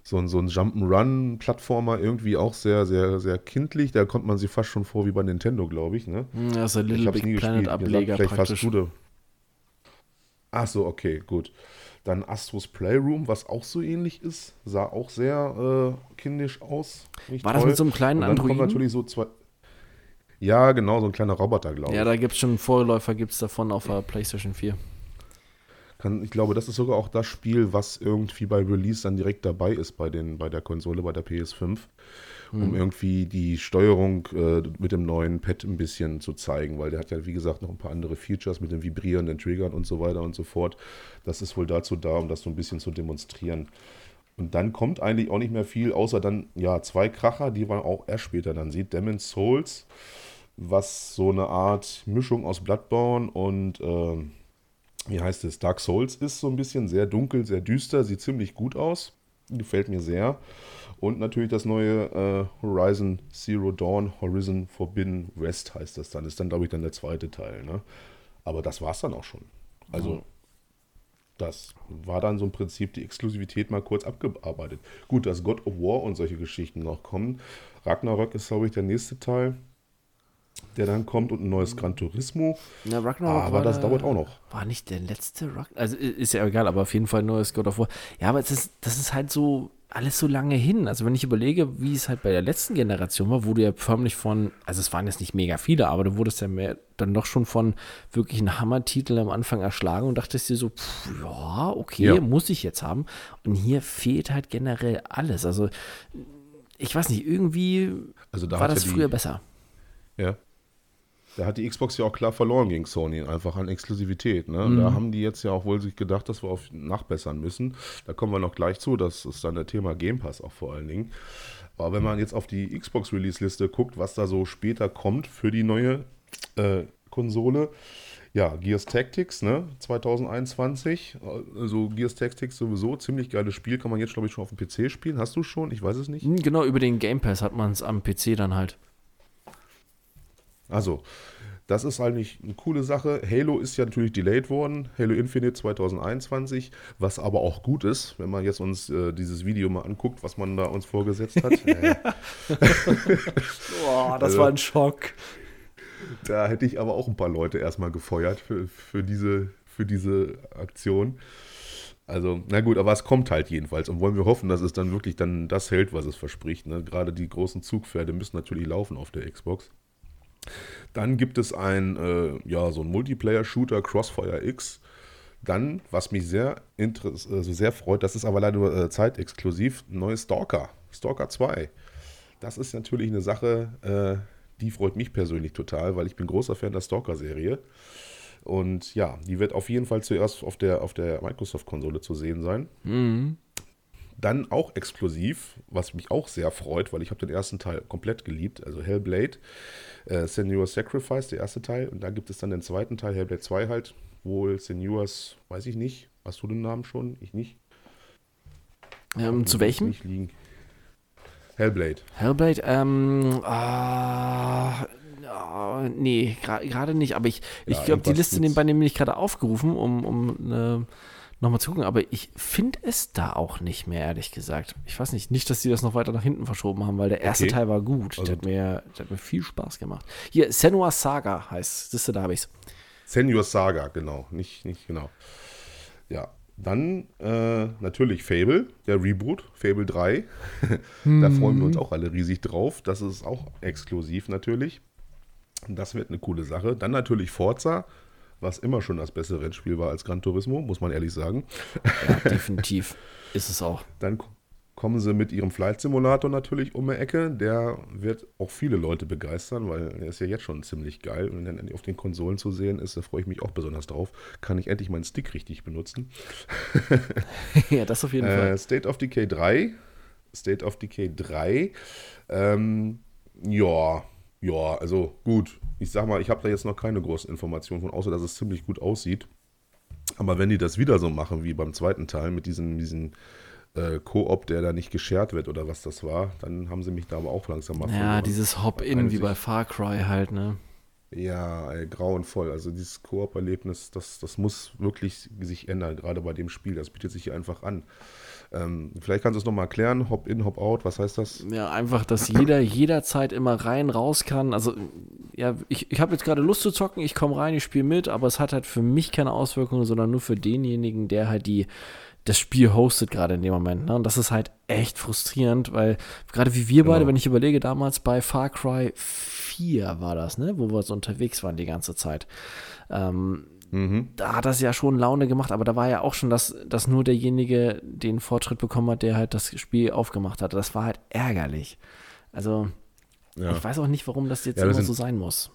so ein, so ein Jump'n'Run-Plattformer. Irgendwie auch sehr, sehr, sehr kindlich. Da kommt man sich fast schon vor wie bei Nintendo, glaube ich. Ne? Das ist ein Ich Little Big Planet gespielt. Ableger vielleicht fast praktisch. gute. Ach so, okay, gut. Dann Astros Playroom, was auch so ähnlich ist, sah auch sehr äh, kindisch aus. Nicht War das toll. mit so einem kleinen Und dann kommen natürlich so zwei. Ja, genau, so ein kleiner Roboter, glaube ich. Ja, da gibt es schon Vorläufer, gibt es davon auf der PlayStation 4. Kann, ich glaube, das ist sogar auch das Spiel, was irgendwie bei Release dann direkt dabei ist bei, den, bei der Konsole, bei der PS5, um irgendwie die Steuerung äh, mit dem neuen Pad ein bisschen zu zeigen, weil der hat ja, wie gesagt, noch ein paar andere Features mit den vibrierenden Triggern und so weiter und so fort. Das ist wohl dazu da, um das so ein bisschen zu demonstrieren. Und dann kommt eigentlich auch nicht mehr viel, außer dann, ja, zwei Kracher, die man auch erst später dann sieht. Demon's Souls, was so eine Art Mischung aus Bloodborne und ähm, wie heißt es, Dark Souls ist so ein bisschen sehr dunkel, sehr düster, sieht ziemlich gut aus. Gefällt mir sehr. Und natürlich das neue äh, Horizon Zero Dawn, Horizon Forbidden West heißt das dann. Ist dann, glaube ich, dann der zweite Teil. Ne? Aber das war es dann auch schon. Also, das war dann so im Prinzip die Exklusivität mal kurz abgearbeitet. Gut, dass God of War und solche Geschichten noch kommen. Ragnarök ist, glaube ich, der nächste Teil, der dann kommt und ein neues Gran Turismo. Ja, Ragnarok Aber das da- dauert auch noch. War nicht der letzte Rock? Also ist ja egal, aber auf jeden Fall neues God of War. Ja, aber es ist, das ist halt so alles so lange hin. Also wenn ich überlege, wie es halt bei der letzten Generation war, wo du ja förmlich von, also es waren jetzt nicht mega viele, aber du wurdest ja mehr, dann doch schon von wirklichen Hammertiteln am Anfang erschlagen und dachtest dir so, pff, ja, okay, Ja. muss ich jetzt haben. Und hier fehlt halt generell alles. Also ich weiß nicht, irgendwie Also da war das ja die, früher besser. Ja. Da hat die Xbox ja auch klar verloren gegen Sony, einfach an Exklusivität. Ne? Mhm. Da haben die jetzt ja auch wohl sich gedacht, dass wir auf nachbessern müssen. Da kommen wir noch gleich zu. Das ist dann der Thema Game Pass auch vor allen Dingen. Aber wenn man jetzt auf die Xbox Release-Liste guckt, was da so später kommt für die neue äh, Konsole, ja, Gears Tactics, ne, 2021. Also Gears Tactics sowieso, ziemlich geiles Spiel, kann man jetzt, glaube ich, schon auf dem PC spielen. Hast du schon? Ich weiß es nicht. Hm, Genau, über den Game Pass hat man es am PC dann halt. Also, das ist eigentlich eine coole Sache. Halo ist ja natürlich delayed worden, Halo Infinite 2021, was aber auch gut ist, wenn man jetzt uns äh, dieses Video mal anguckt, was man da uns vorgesetzt hat. (laughs) (laughs) Boah, das Also- war ein Schock. da hätte ich aber auch ein paar Leute erstmal gefeuert für, für, diese, für diese Aktion. Also, na gut, aber es kommt halt jedenfalls und wollen wir hoffen, dass es dann wirklich dann das hält, was es verspricht. Ne? Gerade die großen Zugpferde müssen natürlich laufen auf der Xbox. Dann gibt es ein, äh, ja, so ein Multiplayer-Shooter, Crossfire X. Dann, was mich sehr, also sehr freut, das ist aber leider äh, zeitexklusiv, neues Stalker, Stalker 2. Das ist natürlich eine Sache, äh, die freut mich persönlich total, weil ich bin großer Fan der Stalker-Serie. Und ja, die wird auf jeden Fall zuerst auf der, auf der Microsoft-Konsole zu sehen sein. Mhm. Dann auch exklusiv, was mich auch sehr freut, weil ich habe den ersten Teil komplett geliebt, also Hellblade, äh, Senua's Sacrifice, der erste Teil. Und da gibt es dann den zweiten Teil, Hellblade 2 halt, wohl Senua's, weiß ich nicht. Hast du den Namen schon? Ich nicht. Ähm, zu welchem? Nicht liegen. Hellblade. Hellblade, ähm, ah, oh, nee, gerade nicht, aber ich, ich ja, glaube, die Liste nebenbei nämlich gerade aufgerufen, um, um äh, nochmal zu gucken, aber ich finde es da auch nicht mehr, ehrlich gesagt. Ich weiß nicht, nicht, dass die das noch weiter nach hinten verschoben haben, weil der erste okay. Teil war gut. Also, der, hat mir, der hat mir viel Spaß gemacht. Hier, Senua Saga heißt, siehst du, da habe ich es. Senua Saga, genau, nicht, nicht genau. Ja, dann äh, natürlich Fable, der Reboot, Fable 3. (laughs) da freuen wir uns auch alle riesig drauf. Das ist auch exklusiv natürlich. Das wird eine coole Sache. Dann natürlich Forza, was immer schon das bessere Rennspiel war als Gran Turismo, muss man ehrlich sagen. Ja, definitiv. (laughs) ist es auch. Dann kommen sie mit ihrem Flight Simulator natürlich um die Ecke. Der wird auch viele Leute begeistern, weil er ist ja jetzt schon ziemlich geil. Und wenn er auf den Konsolen zu sehen ist, da freue ich mich auch besonders drauf. Kann ich endlich meinen Stick richtig benutzen. (laughs) ja, das auf jeden äh, Fall. State of Decay 3. State of Decay 3. Ähm, ja, ja, also gut. Ich sag mal, ich habe da jetzt noch keine großen Informationen von, außer dass es ziemlich gut aussieht. Aber wenn die das wieder so machen wie beim zweiten Teil mit diesem, diesen äh, Koop, der da nicht geshared wird oder was das war, dann haben sie mich da aber auch langsam mal Ja, verloren. dieses Hop-In wie bei Far Cry halt, ne? Ja, ey, grauenvoll. Also dieses Koop-Erlebnis, das, das muss wirklich sich ändern, gerade bei dem Spiel. Das bietet sich hier einfach an. Ähm, vielleicht kannst du es nochmal erklären, Hop-In, Hop-Out, was heißt das? Ja, einfach, dass jeder (clears throat) jederzeit immer rein, raus kann. Also, ja, ich, ich habe jetzt gerade Lust zu zocken, ich komme rein, ich spiele mit, aber es hat halt für mich keine Auswirkungen, sondern nur für denjenigen, der halt die das Spiel hostet gerade in dem Moment. Ne? Und das ist halt echt frustrierend, weil gerade wie wir genau. beide, wenn ich überlege, damals bei Far Cry 4 war das, ne? wo wir so unterwegs waren die ganze Zeit. Ähm, mhm. Da hat das ja schon Laune gemacht, aber da war ja auch schon, dass, dass nur derjenige den Fortschritt bekommen hat, der halt das Spiel aufgemacht hat. Das war halt ärgerlich. Also, ja. ich weiß auch nicht, warum das jetzt ja, immer so sein muss.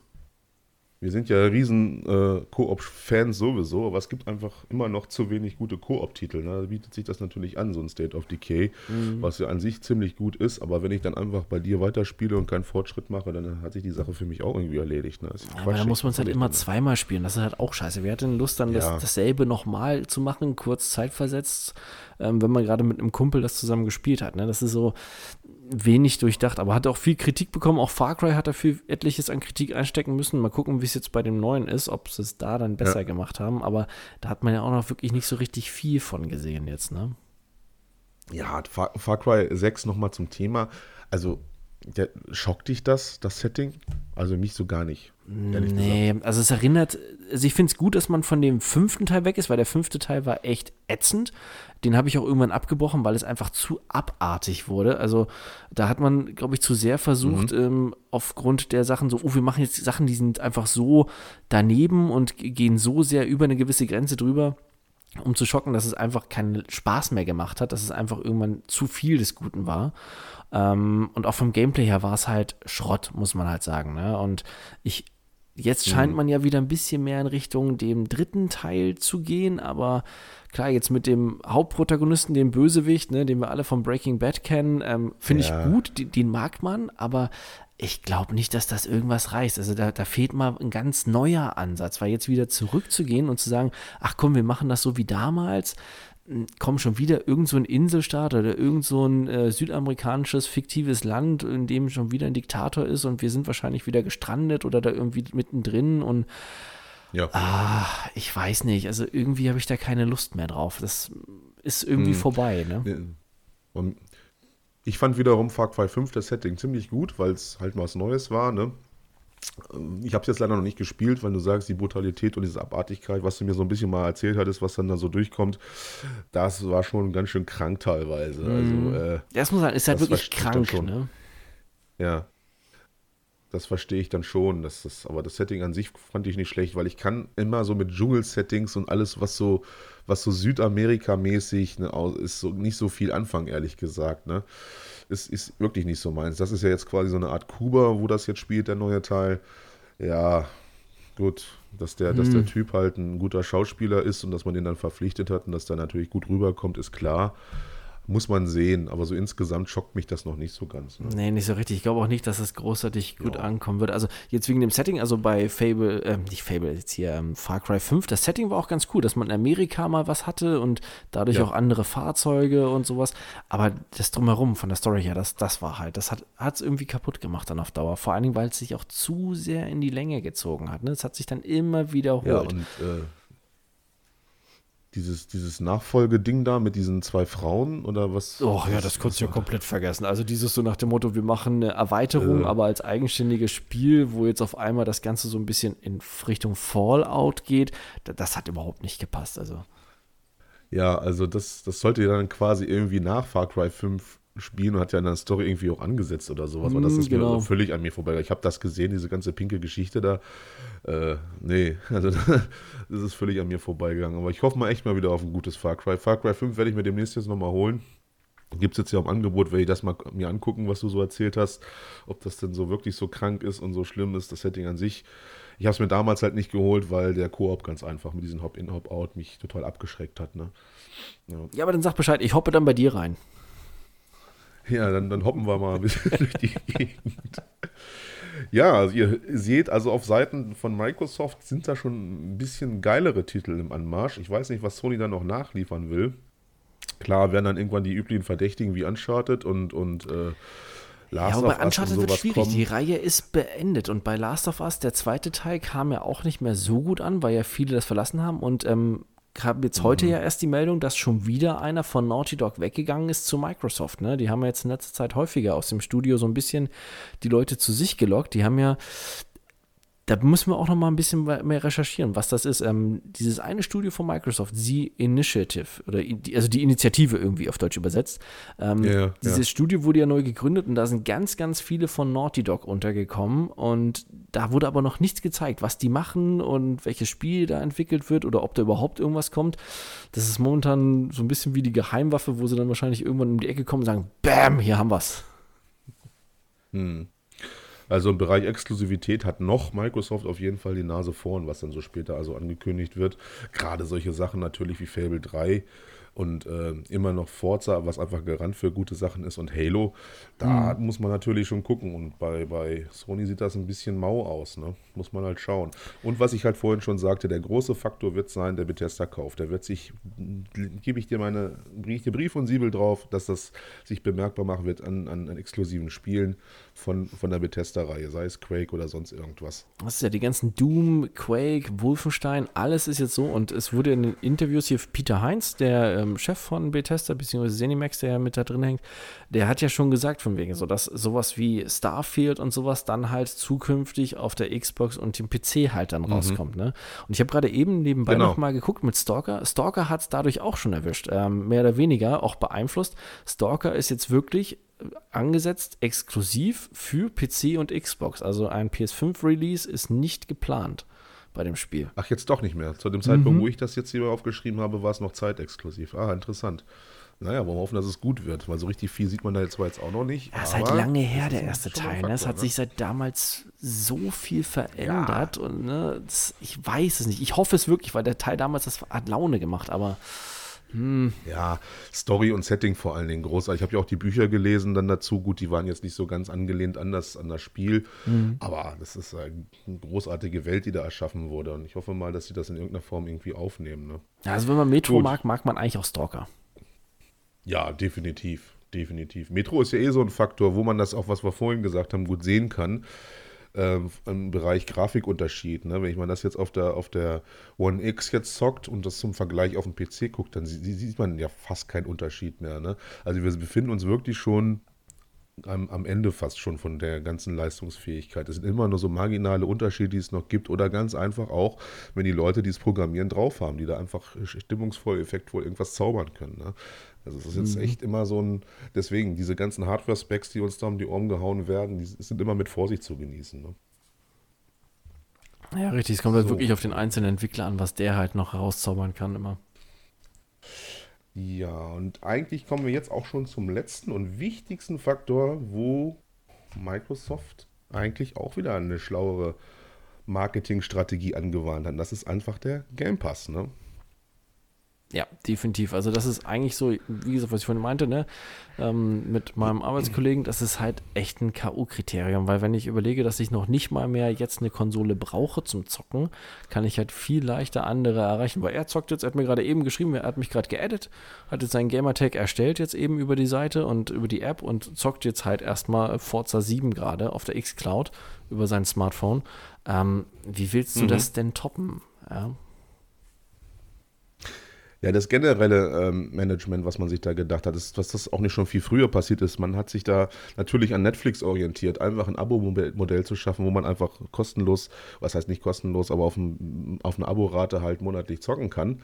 Wir sind ja riesen äh, Koop-Fans sowieso, aber es gibt einfach immer noch zu wenig gute Koop-Titel. Ne? Da bietet sich das natürlich an, so ein State of Decay, mhm. was ja an sich ziemlich gut ist. Aber wenn ich dann einfach bei dir weiterspiele und keinen Fortschritt mache, dann hat sich die Sache für mich auch irgendwie erledigt. Ne? Ja, aber da muss man es halt immer zweimal spielen. Das ist halt auch scheiße. Wir hatten Lust, dann ja. das, dasselbe nochmal zu machen, kurz zeitversetzt, ähm, wenn man gerade mit einem Kumpel das zusammen gespielt hat. Ne? Das ist so, wenig durchdacht, aber hat auch viel Kritik bekommen. Auch Far Cry hat dafür etliches an Kritik einstecken müssen. Mal gucken, wie es jetzt bei dem neuen ist, ob sie es da dann besser ja. gemacht haben. Aber da hat man ja auch noch wirklich nicht so richtig viel von gesehen jetzt, ne? Ja, Far, Far Cry 6 nochmal zum Thema. Also, der, schockt dich das, das Setting? Also mich so gar nicht. Nee, gesagt. also es erinnert, also ich finde es gut, dass man von dem fünften Teil weg ist, weil der fünfte Teil war echt ätzend. Den habe ich auch irgendwann abgebrochen, weil es einfach zu abartig wurde. Also da hat man, glaube ich, zu sehr versucht, mhm. ähm, aufgrund der Sachen so, oh, wir machen jetzt Sachen, die sind einfach so daneben und gehen so sehr über eine gewisse Grenze drüber um zu schocken, dass es einfach keinen Spaß mehr gemacht hat, dass es einfach irgendwann zu viel des Guten war. Ähm, und auch vom Gameplay her war es halt Schrott, muss man halt sagen. Ne? Und ich Jetzt scheint mhm. man ja wieder ein bisschen mehr in Richtung dem dritten Teil zu gehen, aber klar, jetzt mit dem Hauptprotagonisten, dem Bösewicht, ne, den wir alle von Breaking Bad kennen, ähm, finde ja. ich gut, den, den, mag man, aber ich glaube nicht, dass das irgendwas reißt. Also da, da fehlt mal ein ganz neuer Ansatz, weil jetzt wieder zurückzugehen und zu sagen, ach komm, wir machen das so wie damals, kommen schon wieder irgend so ein Inselstaat oder irgend so ein äh, südamerikanisches fiktives Land, in dem schon wieder ein Diktator ist und wir sind wahrscheinlich wieder gestrandet oder da irgendwie mittendrin und ja. Ah, ich weiß nicht. Also irgendwie habe ich da keine Lust mehr drauf. Das ist irgendwie hm. vorbei, ne? Und ich fand wiederum Far Cry 5 das Setting ziemlich gut, weil es halt mal was Neues war, ne? Ich habe es jetzt leider noch nicht gespielt, weil du sagst, die Brutalität und diese Abartigkeit, was du mir so ein bisschen mal erzählt hattest, was dann da so durchkommt, das war schon ganz schön krank teilweise. Also, mhm. äh, das muss halt, ist halt wirklich krank, ne? Ja. das verstehe ich dann schon. Das, das, aber das Setting an sich fand ich nicht schlecht, weil ich kann immer so mit Dschungel-Settings und alles, was so, was so Südamerika-mäßig ne, ist, so nicht so viel anfangen, ehrlich gesagt. Ne? Ist, ist wirklich nicht so meins. Das ist ja jetzt quasi so eine Art Kuba, wo das jetzt spielt, der neue Teil. Ja, gut, dass der, hm. dass der hm. Typ halt ein guter Schauspieler ist und dass man den dann verpflichtet hat und dass der natürlich gut rüberkommt, ist klar. Muss man sehen, aber so insgesamt schockt mich das noch nicht so ganz. Ne? Nee, nicht so richtig. Ich glaube auch nicht, dass es großartig gut ja. ankommen wird. Also jetzt wegen dem Setting, also bei Fable, äh, nicht Fable, jetzt hier ähm, Far Cry 5, das Setting war auch ganz cool, dass man in Amerika mal was hatte und dadurch ja. auch andere Fahrzeuge und sowas. Aber das drumherum von der Story her, das, das war halt, das hat es irgendwie kaputt gemacht dann auf Dauer. Vor allen Dingen, weil es sich auch zu sehr in die Länge gezogen hat. Ne? Es hat sich dann immer wiederholt. Ja, und äh dieses, dieses Nachfolgeding da mit diesen zwei Frauen oder was? Oh ja, das konntest du ja komplett vergessen. Also dieses so nach dem Motto, wir machen eine Erweiterung, äh. aber als eigenständiges Spiel, wo jetzt auf einmal das Ganze so ein bisschen in Richtung Fallout geht, das hat überhaupt nicht gepasst. Also. Ja, also das, das sollte ja dann quasi irgendwie nach Far Cry 5 spielen und hat ja in der Story irgendwie auch angesetzt oder sowas. Mm, und das ist genau. mir völlig an mir vorbei. Ich habe das gesehen, diese ganze pinke Geschichte da. Äh, nee, (laughs) also das ist völlig an mir vorbeigegangen. Aber ich hoffe mal echt mal wieder auf ein gutes Far Cry. Far Cry 5 werde ich mir demnächst jetzt nochmal holen. Gibt es jetzt ja im Angebot, werde ich das mal mir angucken, was du so erzählt hast. Ob das denn so wirklich so krank ist und so schlimm ist, das Setting an sich. Ich habe es mir damals halt nicht geholt, weil der Koop ganz einfach mit diesem Hop-In, Hop-Out mich total abgeschreckt hat. Ne? Ja. ja, aber dann sag Bescheid, ich hoppe dann bei dir rein. Ja, dann, dann hoppen wir mal ein bisschen (laughs) durch die Gegend. Ja, also ihr seht, also auf Seiten von Microsoft sind da schon ein bisschen geilere Titel im Anmarsch. Ich weiß nicht, was Sony da noch nachliefern will. Klar werden dann irgendwann die üblichen Verdächtigen wie Uncharted und, und äh, Last ja, aber bei Uncharted wird schwierig. Kommen. Die Reihe ist beendet. Und bei Last of Us, der zweite Teil, kam ja auch nicht mehr so gut an, weil ja viele das verlassen haben. Und ähm, habe jetzt heute mhm. ja erst die Meldung, dass schon wieder einer von Naughty Dog weggegangen ist zu Microsoft. Ne? Die haben ja jetzt in letzter Zeit häufiger aus dem Studio so ein bisschen die Leute zu sich gelockt. Die haben ja da müssen wir auch noch mal ein bisschen mehr recherchieren, was das ist. Ähm, dieses eine Studio von Microsoft, The Initiative, oder die, also die Initiative irgendwie auf Deutsch übersetzt. Ähm, ja, dieses ja. Studio wurde ja neu gegründet und da sind ganz, ganz viele von Naughty Dog untergekommen und da wurde aber noch nichts gezeigt, was die machen und welches Spiel da entwickelt wird oder ob da überhaupt irgendwas kommt. Das ist momentan so ein bisschen wie die Geheimwaffe, wo sie dann wahrscheinlich irgendwann um die Ecke kommen und sagen, Bam, hier haben wir's. Hm. Also im Bereich Exklusivität hat noch Microsoft auf jeden Fall die Nase vorn, was dann so später also angekündigt wird. Gerade solche Sachen natürlich wie Fable 3 und äh, immer noch Forza, was einfach Garant für gute Sachen ist und Halo, da mhm. muss man natürlich schon gucken und bei, bei Sony sieht das ein bisschen mau aus, ne? muss man halt schauen. Und was ich halt vorhin schon sagte, der große Faktor wird sein, der Bethesda-Kauf, der wird sich, gebe ich dir meine, ich dir Brief und Siebel drauf, dass das sich bemerkbar machen wird an, an, an exklusiven Spielen von, von der Bethesda-Reihe, sei es Quake oder sonst irgendwas. Das ist ja die ganzen Doom, Quake, Wolfenstein, alles ist jetzt so und es wurde in den Interviews hier Peter Heinz, der ähm, Chef von Bethesda, beziehungsweise Zenimax, der ja mit da drin hängt, der hat ja schon gesagt von wegen so, dass sowas wie Starfield und sowas dann halt zukünftig auf der Xbox und dem PC halt dann mhm. rauskommt, ne? Und ich habe gerade eben nebenbei genau. noch mal geguckt mit Stalker. Stalker hat es dadurch auch schon erwischt, ähm, mehr oder weniger, auch beeinflusst. Stalker ist jetzt wirklich angesetzt exklusiv für PC und Xbox. Also ein PS5-Release ist nicht geplant bei dem Spiel. Ach, jetzt doch nicht mehr. Zu dem Zeitpunkt, mhm. wo ich das jetzt hier aufgeschrieben habe, war es noch zeitexklusiv. Ah, interessant. Naja, wollen wir hoffen, dass es gut wird, weil so richtig viel sieht man da jetzt zwar jetzt auch noch nicht. Ja, ist halt lange her, der erste Teil. Faktor, ne? Es hat ne? sich seit damals so viel verändert ja. und ne, das, ich weiß es nicht. Ich hoffe es wirklich, weil der Teil damals, das hat Laune gemacht, aber hm. Ja, Story und Setting vor allen Dingen großartig. Ich habe ja auch die Bücher gelesen dann dazu. Gut, die waren jetzt nicht so ganz angelehnt an das, an das Spiel, mhm. aber das ist eine großartige Welt, die da erschaffen wurde. Und ich hoffe mal, dass sie das in irgendeiner Form irgendwie aufnehmen. Ne? Ja, also wenn man Metro gut. mag, mag man eigentlich auch Stalker. Ja, definitiv. Definitiv. Metro ist ja eh so ein Faktor, wo man das auch, was wir vorhin gesagt haben, gut sehen kann äh, im Bereich Grafikunterschied. Ne? Wenn ich mal das jetzt auf der, auf der One X jetzt zockt und das zum Vergleich auf dem PC guckt, dann sieht, sieht man ja fast keinen Unterschied mehr. Ne? Also wir befinden uns wirklich schon am, am, Ende fast schon von der ganzen Leistungsfähigkeit. Es sind immer nur so marginale Unterschiede, die es noch gibt oder ganz einfach auch, wenn die Leute, die es programmieren, drauf haben, die da einfach stimmungsvoll, effektvoll irgendwas zaubern können. Ne? Also es ist jetzt mhm. echt immer so ein, deswegen, diese ganzen Hardware-Specs, die uns da um die Ohren gehauen werden, die sind immer mit Vorsicht zu genießen. Ne? Ja, richtig. Es kommt halt so. wirklich auf den einzelnen Entwickler an, was der halt noch herauszaubern kann immer. Ja, und eigentlich kommen wir jetzt auch schon zum letzten und wichtigsten Faktor, wo Microsoft eigentlich auch wieder eine schlauere Marketingstrategie angewandt hat. Das ist einfach der Game Pass, ne? Ja, definitiv. Also das ist eigentlich so, wie gesagt, was ich vorhin meinte, ne, ähm, mit meinem Arbeitskollegen, das ist halt echt ein K.O.-Kriterium, weil wenn ich überlege, dass ich noch nicht mal mehr jetzt eine Konsole brauche zum Zocken, kann ich halt viel leichter andere erreichen, weil er zockt jetzt, er hat mir gerade eben geschrieben, er hat mich gerade geedit, hat jetzt seinen Gamertag erstellt jetzt eben über die Seite und über die App und zockt jetzt halt erstmal Forza 7 gerade auf der X-Cloud über sein Smartphone. Ähm, wie willst du mhm. das denn toppen? Ja. Ja, das generelle ähm, Management, was man sich da gedacht hat, ist, was das auch nicht schon viel früher passiert ist. Man hat sich da natürlich an Netflix orientiert, einfach ein Abo-Modell zu schaffen, wo man einfach kostenlos, was heißt nicht kostenlos, aber auf, ein, auf eine Aborate halt monatlich zocken kann.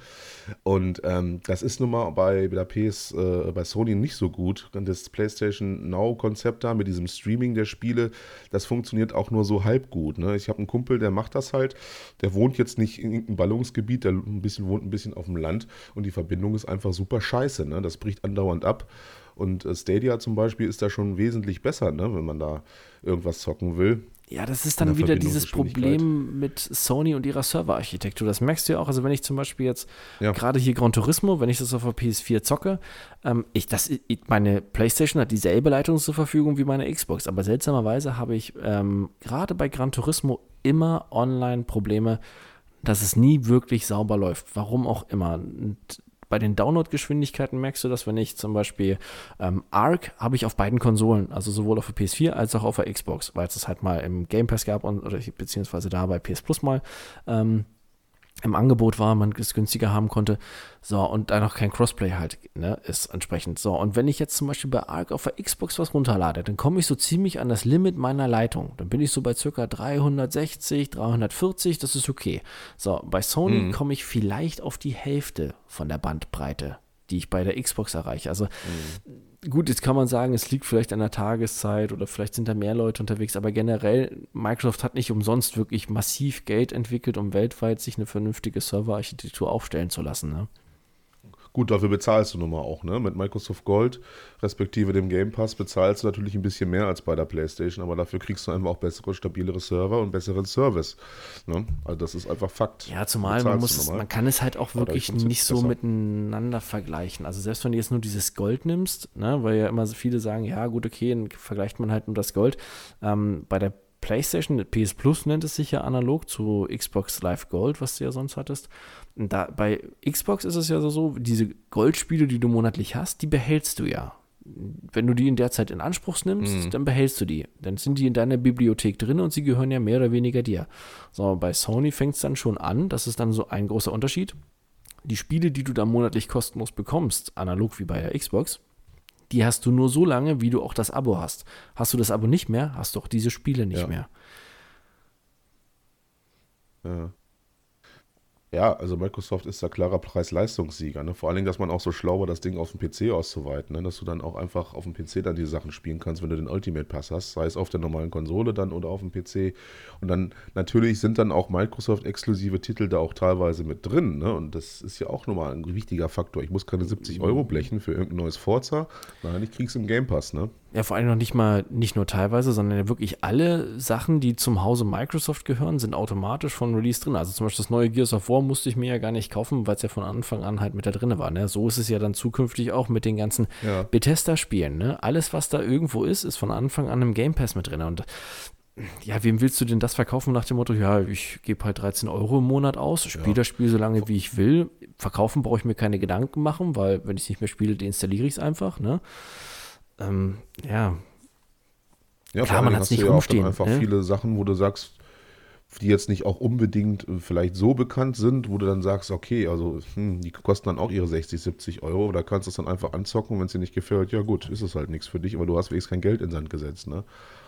Und ähm, das ist nun mal bei, bei der PS, äh, bei Sony nicht so gut. Das PlayStation Now-Konzept da mit diesem Streaming der Spiele, das funktioniert auch nur so halb gut. Ne? Ich habe einen Kumpel, der macht das halt. Der wohnt jetzt nicht in irgendeinem Ballungsgebiet, der ein bisschen, wohnt ein bisschen auf dem Land und die Verbindung ist einfach super scheiße. Ne? Das bricht andauernd ab. Und äh, Stadia zum Beispiel ist da schon wesentlich besser, ne? wenn man da irgendwas zocken will. Ja, das ist dann wieder dieses Problem mit Sony und ihrer Serverarchitektur. Das merkst du ja auch. Also, wenn ich zum Beispiel jetzt ja. gerade hier Gran Turismo, wenn ich das auf der PS4 zocke, ähm, ich, das, ich, meine PlayStation hat dieselbe Leitung zur Verfügung wie meine Xbox. Aber seltsamerweise habe ich ähm, gerade bei Gran Turismo immer Online-Probleme dass es nie wirklich sauber läuft. Warum auch immer. Und bei den Download-Geschwindigkeiten merkst du das, wenn ich zum Beispiel ähm, Arc habe ich auf beiden Konsolen, also sowohl auf der PS4 als auch auf der Xbox, weil es das halt mal im Game Pass gab und oder beziehungsweise da bei PS Plus mal. Ähm, im Angebot war, man es günstiger haben konnte. So, und da noch kein Crossplay halt ne, ist entsprechend. So, und wenn ich jetzt zum Beispiel bei Arc auf der Xbox was runterlade, dann komme ich so ziemlich an das Limit meiner Leitung. Dann bin ich so bei circa 360, 340, das ist okay. So, bei Sony mhm. komme ich vielleicht auf die Hälfte von der Bandbreite die ich bei der Xbox erreiche. Also mhm. Gut, jetzt kann man sagen, es liegt vielleicht an der Tageszeit oder vielleicht sind da mehr Leute unterwegs, aber generell, Microsoft hat nicht umsonst wirklich massiv Geld entwickelt, um weltweit sich eine vernünftige Serverarchitektur aufstellen zu lassen. Ne? Gut, dafür bezahlst du nun mal auch, ne? Mit Microsoft Gold, respektive dem Game Pass, bezahlst du natürlich ein bisschen mehr als bei der PlayStation, aber dafür kriegst du einfach auch bessere, stabilere Server und besseren Service. Ne? Also das ist einfach Fakt. Ja, zumal man muss, man kann es halt auch wirklich nicht so besser. miteinander vergleichen. Also selbst wenn du jetzt nur dieses Gold nimmst, ne, weil ja immer so viele sagen, ja gut, okay, dann vergleicht man halt nur das Gold. Ähm, bei der PlayStation, PS Plus nennt es sich ja analog zu Xbox Live Gold, was du ja sonst hattest. Da, bei Xbox ist es ja so, diese Goldspiele, die du monatlich hast, die behältst du ja. Wenn du die in der Zeit in Anspruch nimmst, mhm. dann behältst du die. Dann sind die in deiner Bibliothek drin und sie gehören ja mehr oder weniger dir. So, bei Sony fängt es dann schon an, das ist dann so ein großer Unterschied. Die Spiele, die du da monatlich kostenlos bekommst, analog wie bei der Xbox, die hast du nur so lange, wie du auch das Abo hast. Hast du das Abo nicht mehr, hast du auch diese Spiele nicht ja. mehr. Ja. Ja, also Microsoft ist da klarer Preis-Leistungssieger. Ne? Vor allen Dingen, dass man auch so schlau war, das Ding auf dem PC auszuweiten. Ne? Dass du dann auch einfach auf dem PC dann die Sachen spielen kannst, wenn du den Ultimate Pass hast. Sei es auf der normalen Konsole dann oder auf dem PC. Und dann natürlich sind dann auch Microsoft-exklusive Titel da auch teilweise mit drin. Ne? Und das ist ja auch nochmal ein wichtiger Faktor. Ich muss keine 70 Euro blechen für irgendein neues Forza. Nein, ich krieg's im Game Pass. Ne? Ja, vor allem noch nicht mal, nicht nur teilweise, sondern ja wirklich alle Sachen, die zum Hause Microsoft gehören, sind automatisch von Release drin. Also zum Beispiel das neue Gears of War musste ich mir ja gar nicht kaufen, weil es ja von Anfang an halt mit da drin war. Ne? So ist es ja dann zukünftig auch mit den ganzen ja. Bethesda-Spielen. Ne? Alles, was da irgendwo ist, ist von Anfang an im Game Pass mit drin. Und ja, wem willst du denn das verkaufen nach dem Motto, ja, ich gebe halt 13 Euro im Monat aus, spiele ja. das Spiel so lange, wie ich will. Verkaufen brauche ich mir keine Gedanken machen, weil wenn ich es nicht mehr spiele, deinstalliere ich es einfach. Ne? Ähm, ja. Ja, klar, man hat es nicht ja rumstehen. einfach ne? viele Sachen, wo du sagst, die jetzt nicht auch unbedingt äh, vielleicht so bekannt sind, wo du dann sagst, okay, also hm, die kosten dann auch ihre 60, 70 Euro, da kannst du es dann einfach anzocken, wenn es dir nicht gefällt, ja gut, ist es halt nichts für dich, aber du hast wenigstens kein Geld in Sand gesetzt, ne?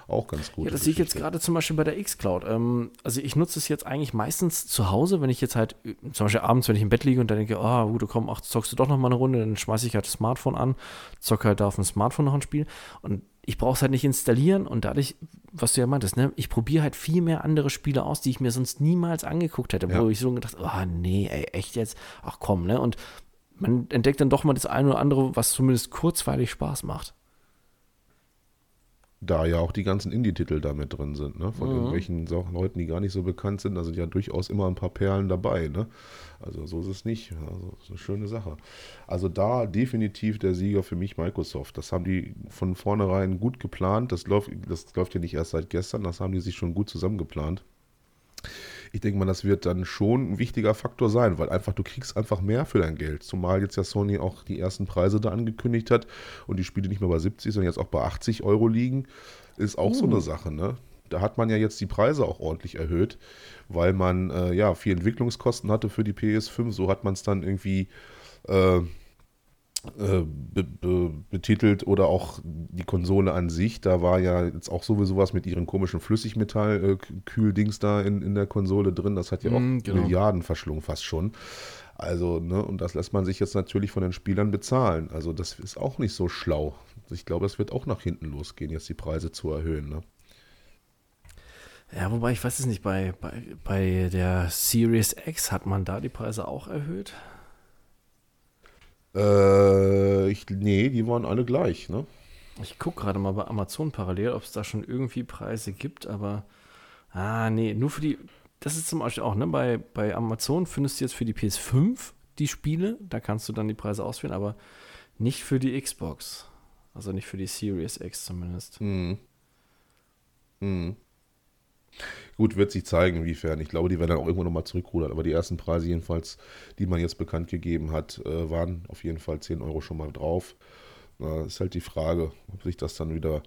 Auch ganz gut. Ja, das sehe ich jetzt gerade zum Beispiel bei der X-Cloud. Ähm, also ich nutze es jetzt eigentlich meistens zu Hause, wenn ich jetzt halt, äh, zum Beispiel abends, wenn ich im Bett liege und dann denke, ah, oh, gut, komm, ach, zockst du doch noch mal eine Runde, dann schmeiße ich halt das Smartphone an, zocke halt da auf dem Smartphone noch ein Spiel und ich brauche es halt nicht installieren und dadurch, was du ja meintest, ne, ich probiere halt viel mehr andere Spiele aus, die ich mir sonst niemals angeguckt hätte, ja. wo ich so gedacht, oh nee, ey, echt jetzt, ach komm, ne, und man entdeckt dann doch mal das eine oder andere, was zumindest kurzweilig Spaß macht da ja auch die ganzen Indie-Titel da mit drin sind, ne? Von mhm. irgendwelchen Leuten, die gar nicht so bekannt sind. Da sind ja durchaus immer ein paar Perlen dabei, ne? Also so ist es nicht. Also ist eine schöne Sache. Also da definitiv der Sieger für mich Microsoft. Das haben die von vornherein gut geplant. Das läuft, das läuft ja nicht erst seit gestern, das haben die sich schon gut zusammengeplant ich denke mal, das wird dann schon ein wichtiger Faktor sein, weil einfach du kriegst einfach mehr für dein Geld. Zumal jetzt ja Sony auch die ersten Preise da angekündigt hat und die Spiele nicht mehr bei 70, sondern jetzt auch bei 80 Euro liegen, ist auch uh. so eine Sache, ne? Da hat man ja jetzt die Preise auch ordentlich erhöht, weil man äh, ja viel Entwicklungskosten hatte für die PS5. So hat man es dann irgendwie äh, äh, be, be, betitelt oder auch die Konsole an sich. Da war ja jetzt auch sowieso was mit ihren komischen Flüssigmetall-Kühldings da in, in der Konsole drin. Das hat ja auch mm, genau. Milliarden verschlungen fast schon. Also, ne, und das lässt man sich jetzt natürlich von den Spielern bezahlen. Also, das ist auch nicht so schlau. Ich glaube, es wird auch nach hinten losgehen, jetzt die Preise zu erhöhen. Ne? Ja, wobei ich weiß es nicht, bei, bei, bei der Series X hat man da die Preise auch erhöht? Äh, ich, nee, die waren alle gleich, ne? Ich gucke gerade mal bei Amazon parallel, ob es da schon irgendwie Preise gibt, aber. Ah, nee, nur für die. Das ist zum Beispiel auch, ne? Bei, bei Amazon findest du jetzt für die PS5 die Spiele, da kannst du dann die Preise auswählen, aber nicht für die Xbox. Also nicht für die Series X zumindest. Hm. Hm. Gut, wird sich zeigen, inwiefern. Ich glaube, die werden dann auch irgendwo nochmal zurückrudern. Aber die ersten Preise jedenfalls, die man jetzt bekannt gegeben hat, äh, waren auf jeden Fall 10 Euro schon mal drauf. Äh, ist halt die Frage, ob sich das dann wieder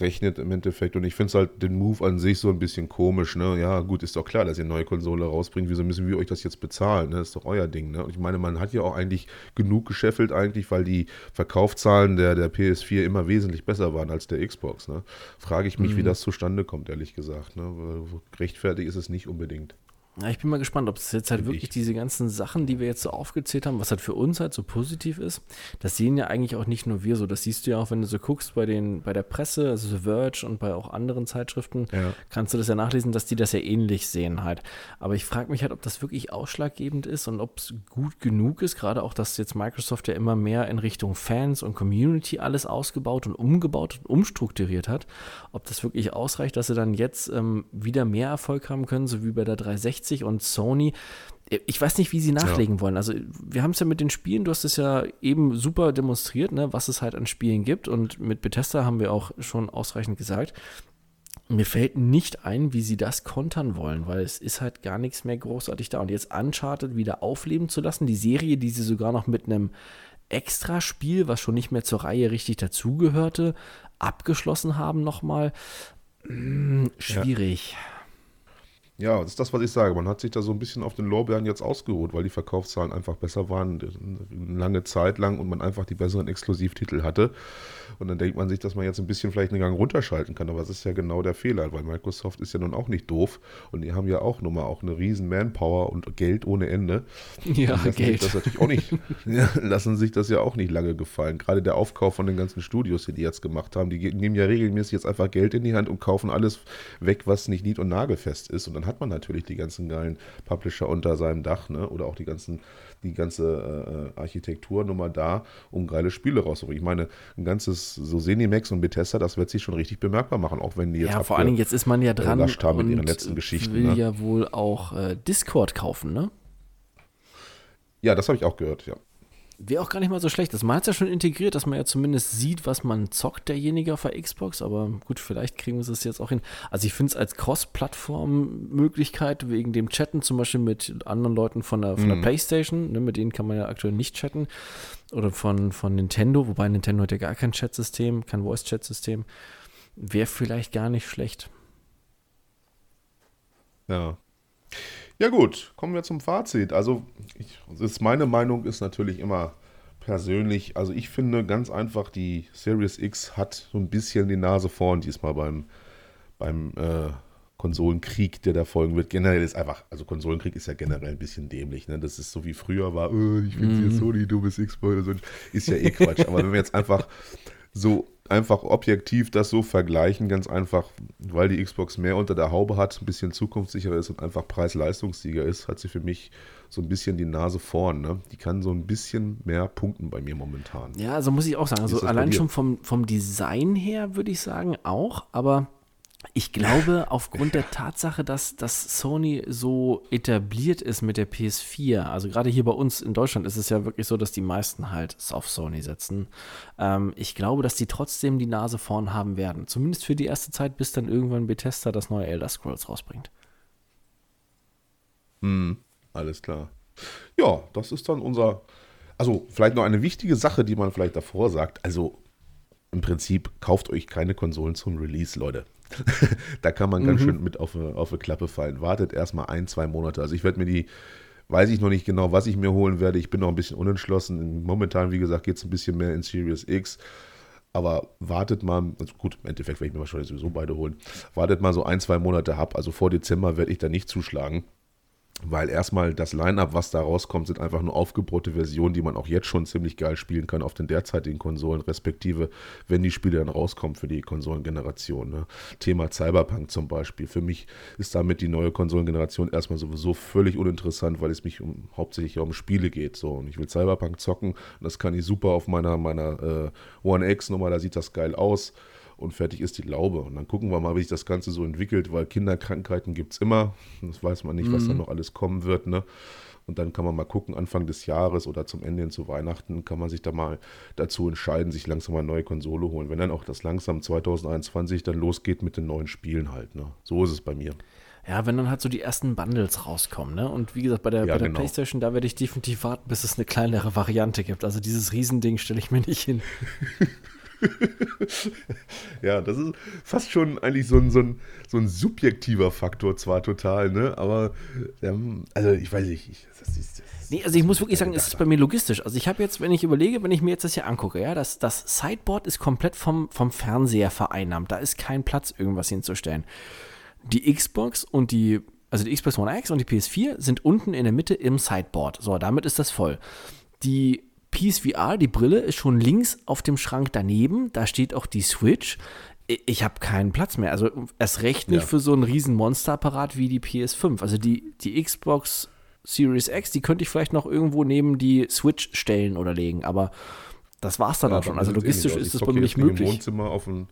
rechnet im Endeffekt. Und ich finde es halt den Move an sich so ein bisschen komisch. Ne? Ja, gut, ist doch klar, dass ihr eine neue Konsole rausbringt. Wieso müssen wir euch das jetzt bezahlen? Ne? Das ist doch euer Ding. Ne? Und ich meine, man hat ja auch eigentlich genug gescheffelt, eigentlich, weil die Verkaufszahlen der, der PS4 immer wesentlich besser waren als der Xbox. Ne? Frage ich mich, mhm. wie das zustande kommt, ehrlich gesagt. Ne? Rechtfertigt ist es nicht unbedingt. Ja, ich bin mal gespannt, ob es jetzt halt wirklich ich. diese ganzen Sachen, die wir jetzt so aufgezählt haben, was halt für uns halt so positiv ist, das sehen ja eigentlich auch nicht nur wir so. Das siehst du ja auch, wenn du so guckst bei den, bei der Presse, also The Verge und bei auch anderen Zeitschriften, ja. kannst du das ja nachlesen, dass die das ja ähnlich sehen halt. Aber ich frage mich halt, ob das wirklich ausschlaggebend ist und ob es gut genug ist, gerade auch, dass jetzt Microsoft ja immer mehr in Richtung Fans und Community alles ausgebaut und umgebaut und umstrukturiert hat, ob das wirklich ausreicht, dass sie dann jetzt ähm, wieder mehr Erfolg haben können, so wie bei der 360 360 und Sony. Ich weiß nicht, wie sie nachlegen ja. wollen. Also, wir haben es ja mit den Spielen, du hast es ja eben super demonstriert, ne, was es halt an Spielen gibt. Und mit Bethesda haben wir auch schon ausreichend gesagt. Mir fällt nicht ein, wie sie das kontern wollen, weil es ist halt gar nichts mehr großartig da. Und jetzt Uncharted wieder aufleben zu lassen, die Serie, die sie sogar noch mit einem Extraspiel, was schon nicht mehr zur Reihe richtig dazugehörte, abgeschlossen haben nochmal. Hm, schwierig. Ja. Ja, das ist das, was ich sage. Man hat sich da so ein bisschen auf den Lorbeeren jetzt ausgeruht, weil die Verkaufszahlen einfach besser waren, eine lange Zeit lang und man einfach die besseren Exklusivtitel hatte. Und dann denkt man sich, dass man jetzt ein bisschen vielleicht einen Gang runterschalten kann, aber das ist ja genau der Fehler, weil Microsoft ist ja nun auch nicht doof und die haben ja auch nun mal auch eine riesen Manpower und Geld ohne Ende. (laughs) Ja, Geld. Das natürlich auch nicht, (laughs) ja, lassen sich das ja auch nicht lange gefallen. Gerade der Aufkauf von den ganzen Studios, die die jetzt gemacht haben, die nehmen ja regelmäßig jetzt einfach Geld in die Hand und kaufen alles weg, was nicht nied- und nagelfest ist. Und dann hat man natürlich die ganzen geilen Publisher unter seinem Dach, ne? oder auch die ganzen die ganze äh, Architektur nochmal da, um geile Spiele rauszubringen. Ich meine, ein ganzes so Zenimax und Bethesda, das wird sich schon richtig bemerkbar machen, auch wenn die jetzt Ja, vor allen Dingen jetzt ist man ja dran haben mit ihren letzten Geschichten. will ne? ja wohl auch äh, Discord kaufen, ne? Ja, das habe ich auch gehört, ja. Wäre auch gar nicht mal so schlecht. Das man hat ja schon integriert, dass man ja zumindest sieht, was man zockt, derjenige auf der Xbox. Aber gut, vielleicht kriegen wir es jetzt auch hin. Also ich finde es als Cross-Plattform-Möglichkeit wegen dem Chatten zum Beispiel mit anderen Leuten von der, von der mhm. Playstation. Ne, mit denen kann man ja aktuell nicht chatten. Oder von, von Nintendo, wobei Nintendo hat ja gar kein Chat-System, kein Voice-Chat-System. Wäre vielleicht gar nicht schlecht. Ja. Ja gut, kommen wir zum Fazit. Also ich, ist meine Meinung ist natürlich immer persönlich, also ich finde ganz einfach, die Series X hat so ein bisschen die Nase vorn diesmal beim, beim äh, Konsolenkrieg, der da folgen wird. Generell ist einfach, also Konsolenkrieg ist ja generell ein bisschen dämlich. Ne? Das ist so wie früher war, oh, ich finde mhm. Sony, du bist Xbox, so. ist ja eh Quatsch. Aber wenn wir jetzt einfach so einfach objektiv das so vergleichen, ganz einfach, weil die Xbox mehr unter der Haube hat, ein bisschen zukunftssicherer ist und einfach Preis-Leistungssieger ist, hat sie für mich so ein bisschen die Nase vorn. Ne? Die kann so ein bisschen mehr punkten bei mir momentan. Ja, also muss ich auch sagen, also allein schon vom, vom Design her würde ich sagen auch, aber ich glaube, aufgrund der Tatsache, dass, dass Sony so etabliert ist mit der PS4, also gerade hier bei uns in Deutschland ist es ja wirklich so, dass die meisten halt auf Sony setzen. Ähm, ich glaube, dass die trotzdem die Nase vorn haben werden. Zumindest für die erste Zeit, bis dann irgendwann Bethesda das neue Elder Scrolls rausbringt. Hm, alles klar. Ja, das ist dann unser. Also, vielleicht noch eine wichtige Sache, die man vielleicht davor sagt. Also, im Prinzip kauft euch keine Konsolen zum Release, Leute. (laughs) da kann man ganz mhm. schön mit auf eine, auf eine Klappe fallen. Wartet erstmal ein, zwei Monate. Also ich werde mir die, weiß ich noch nicht genau, was ich mir holen werde. Ich bin noch ein bisschen unentschlossen. Momentan, wie gesagt, geht es ein bisschen mehr in Series X. Aber wartet mal, also gut, im Endeffekt werde ich mir wahrscheinlich sowieso beide holen. Wartet mal so ein, zwei Monate ab. Also vor Dezember werde ich da nicht zuschlagen weil erstmal das Line-Up, was da rauskommt, sind einfach nur aufgebrote Versionen, die man auch jetzt schon ziemlich geil spielen kann auf den derzeitigen Konsolen, respektive wenn die Spiele dann rauskommen für die Konsolengeneration. Ne? Thema Cyberpunk zum Beispiel. Für mich ist damit die neue Konsolengeneration erstmal sowieso völlig uninteressant, weil es mich um, hauptsächlich um Spiele geht. So. Und ich will Cyberpunk zocken und das kann ich super auf meiner, meiner äh, One X-Nummer, da sieht das geil aus und fertig ist die Laube. Und dann gucken wir mal, wie sich das Ganze so entwickelt, weil Kinderkrankheiten gibt es immer. Das weiß man nicht, was mhm. da noch alles kommen wird. Ne? Und dann kann man mal gucken, Anfang des Jahres oder zum Ende hin zu Weihnachten kann man sich da mal dazu entscheiden, sich langsam mal eine neue Konsole holen. Wenn dann auch das langsam 2021 dann losgeht mit den neuen Spielen halt. Ne? So ist es bei mir. Ja, wenn dann halt so die ersten Bundles rauskommen, ne? Und wie gesagt, bei der, ja, bei der genau. Playstation, da werde ich definitiv warten, bis es eine kleinere Variante gibt. Also dieses Riesending stelle ich mir nicht hin. (laughs) (laughs) ja, das ist fast schon eigentlich so ein, so, ein, so ein subjektiver Faktor zwar total, ne? Aber ähm, also ich weiß nicht, ich, das ist, das nee, also ich muss wirklich sagen, es ist bei mir logistisch. Also ich habe jetzt, wenn ich überlege, wenn ich mir jetzt das hier angucke, ja, das, das Sideboard ist komplett vom, vom Fernseher vereinnahmt. Da ist kein Platz, irgendwas hinzustellen. Die Xbox und die also die Xbox One X und die PS4 sind unten in der Mitte im Sideboard. So, damit ist das voll. Die PSVR, die Brille, ist schon links auf dem Schrank daneben. Da steht auch die Switch. Ich habe keinen Platz mehr. Also erst recht nicht ja. für so einen riesen Monsterapparat wie die PS5. Also die, die Xbox Series X, die könnte ich vielleicht noch irgendwo neben die Switch stellen oder legen. Aber das war es dann ja, auch schon. Also logistisch ist das bei mir nicht möglich. Im Wohnzimmer auf dem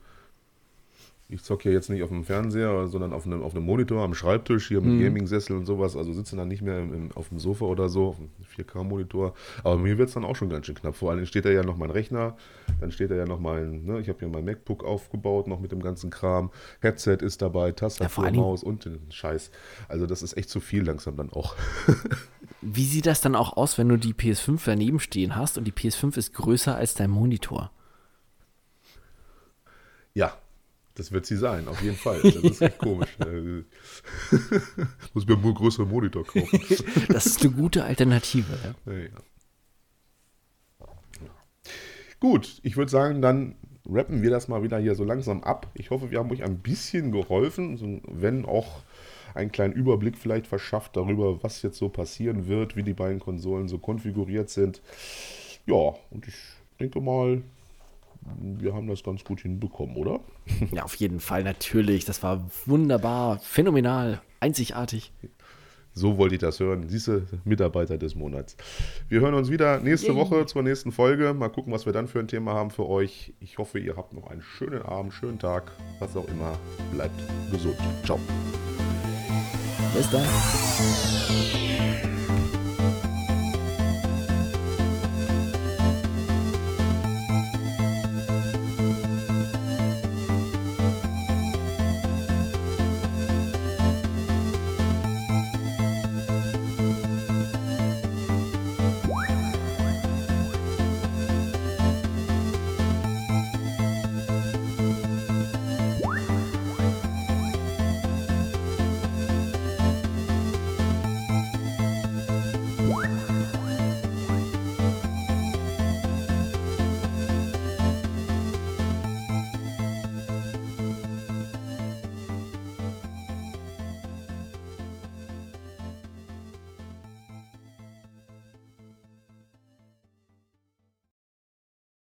ich zocke ja jetzt nicht auf dem Fernseher, sondern auf einem, auf einem Monitor am Schreibtisch hier mit mhm. Gaming-Sessel und sowas. Also sitze dann nicht mehr im, auf dem Sofa oder so, auf einem 4K-Monitor. Aber mir wird es dann auch schon ganz schön knapp. Vor allem steht da ja noch mein Rechner, dann steht da ja noch mein, ne, ich habe hier mein MacBook aufgebaut, noch mit dem ganzen Kram. Headset ist dabei, Tastatur, ja, Maus und den Scheiß. Also das ist echt zu viel langsam dann auch. (laughs) Wie sieht das dann auch aus, wenn du die PS5 daneben stehen hast und die PS5 ist größer als dein Monitor? Ja, das wird sie sein, auf jeden Fall. Das ist echt komisch. (laughs) (laughs) Muss mir nur größeren Monitor kaufen. (laughs) das ist eine gute Alternative. Ja. Ja, Gut, ich würde sagen, dann rappen wir das mal wieder hier so langsam ab. Ich hoffe, wir haben euch ein bisschen geholfen, wenn auch einen kleinen Überblick vielleicht verschafft darüber, was jetzt so passieren wird, wie die beiden Konsolen so konfiguriert sind. Ja, und ich denke mal, wir haben das ganz gut hinbekommen, oder? (laughs) Ja, auf jeden Fall, natürlich. Das war wunderbar, phänomenal, einzigartig. So wollte ich das hören. Diese Mitarbeiter des Monats. Wir hören uns wieder nächste. Woche zur nächsten Folge. Mal gucken, was wir dann für ein Thema haben für euch. Ich hoffe, ihr habt noch einen schönen Abend, schönen Tag, was auch immer. Bleibt gesund. Ciao. Bis dann.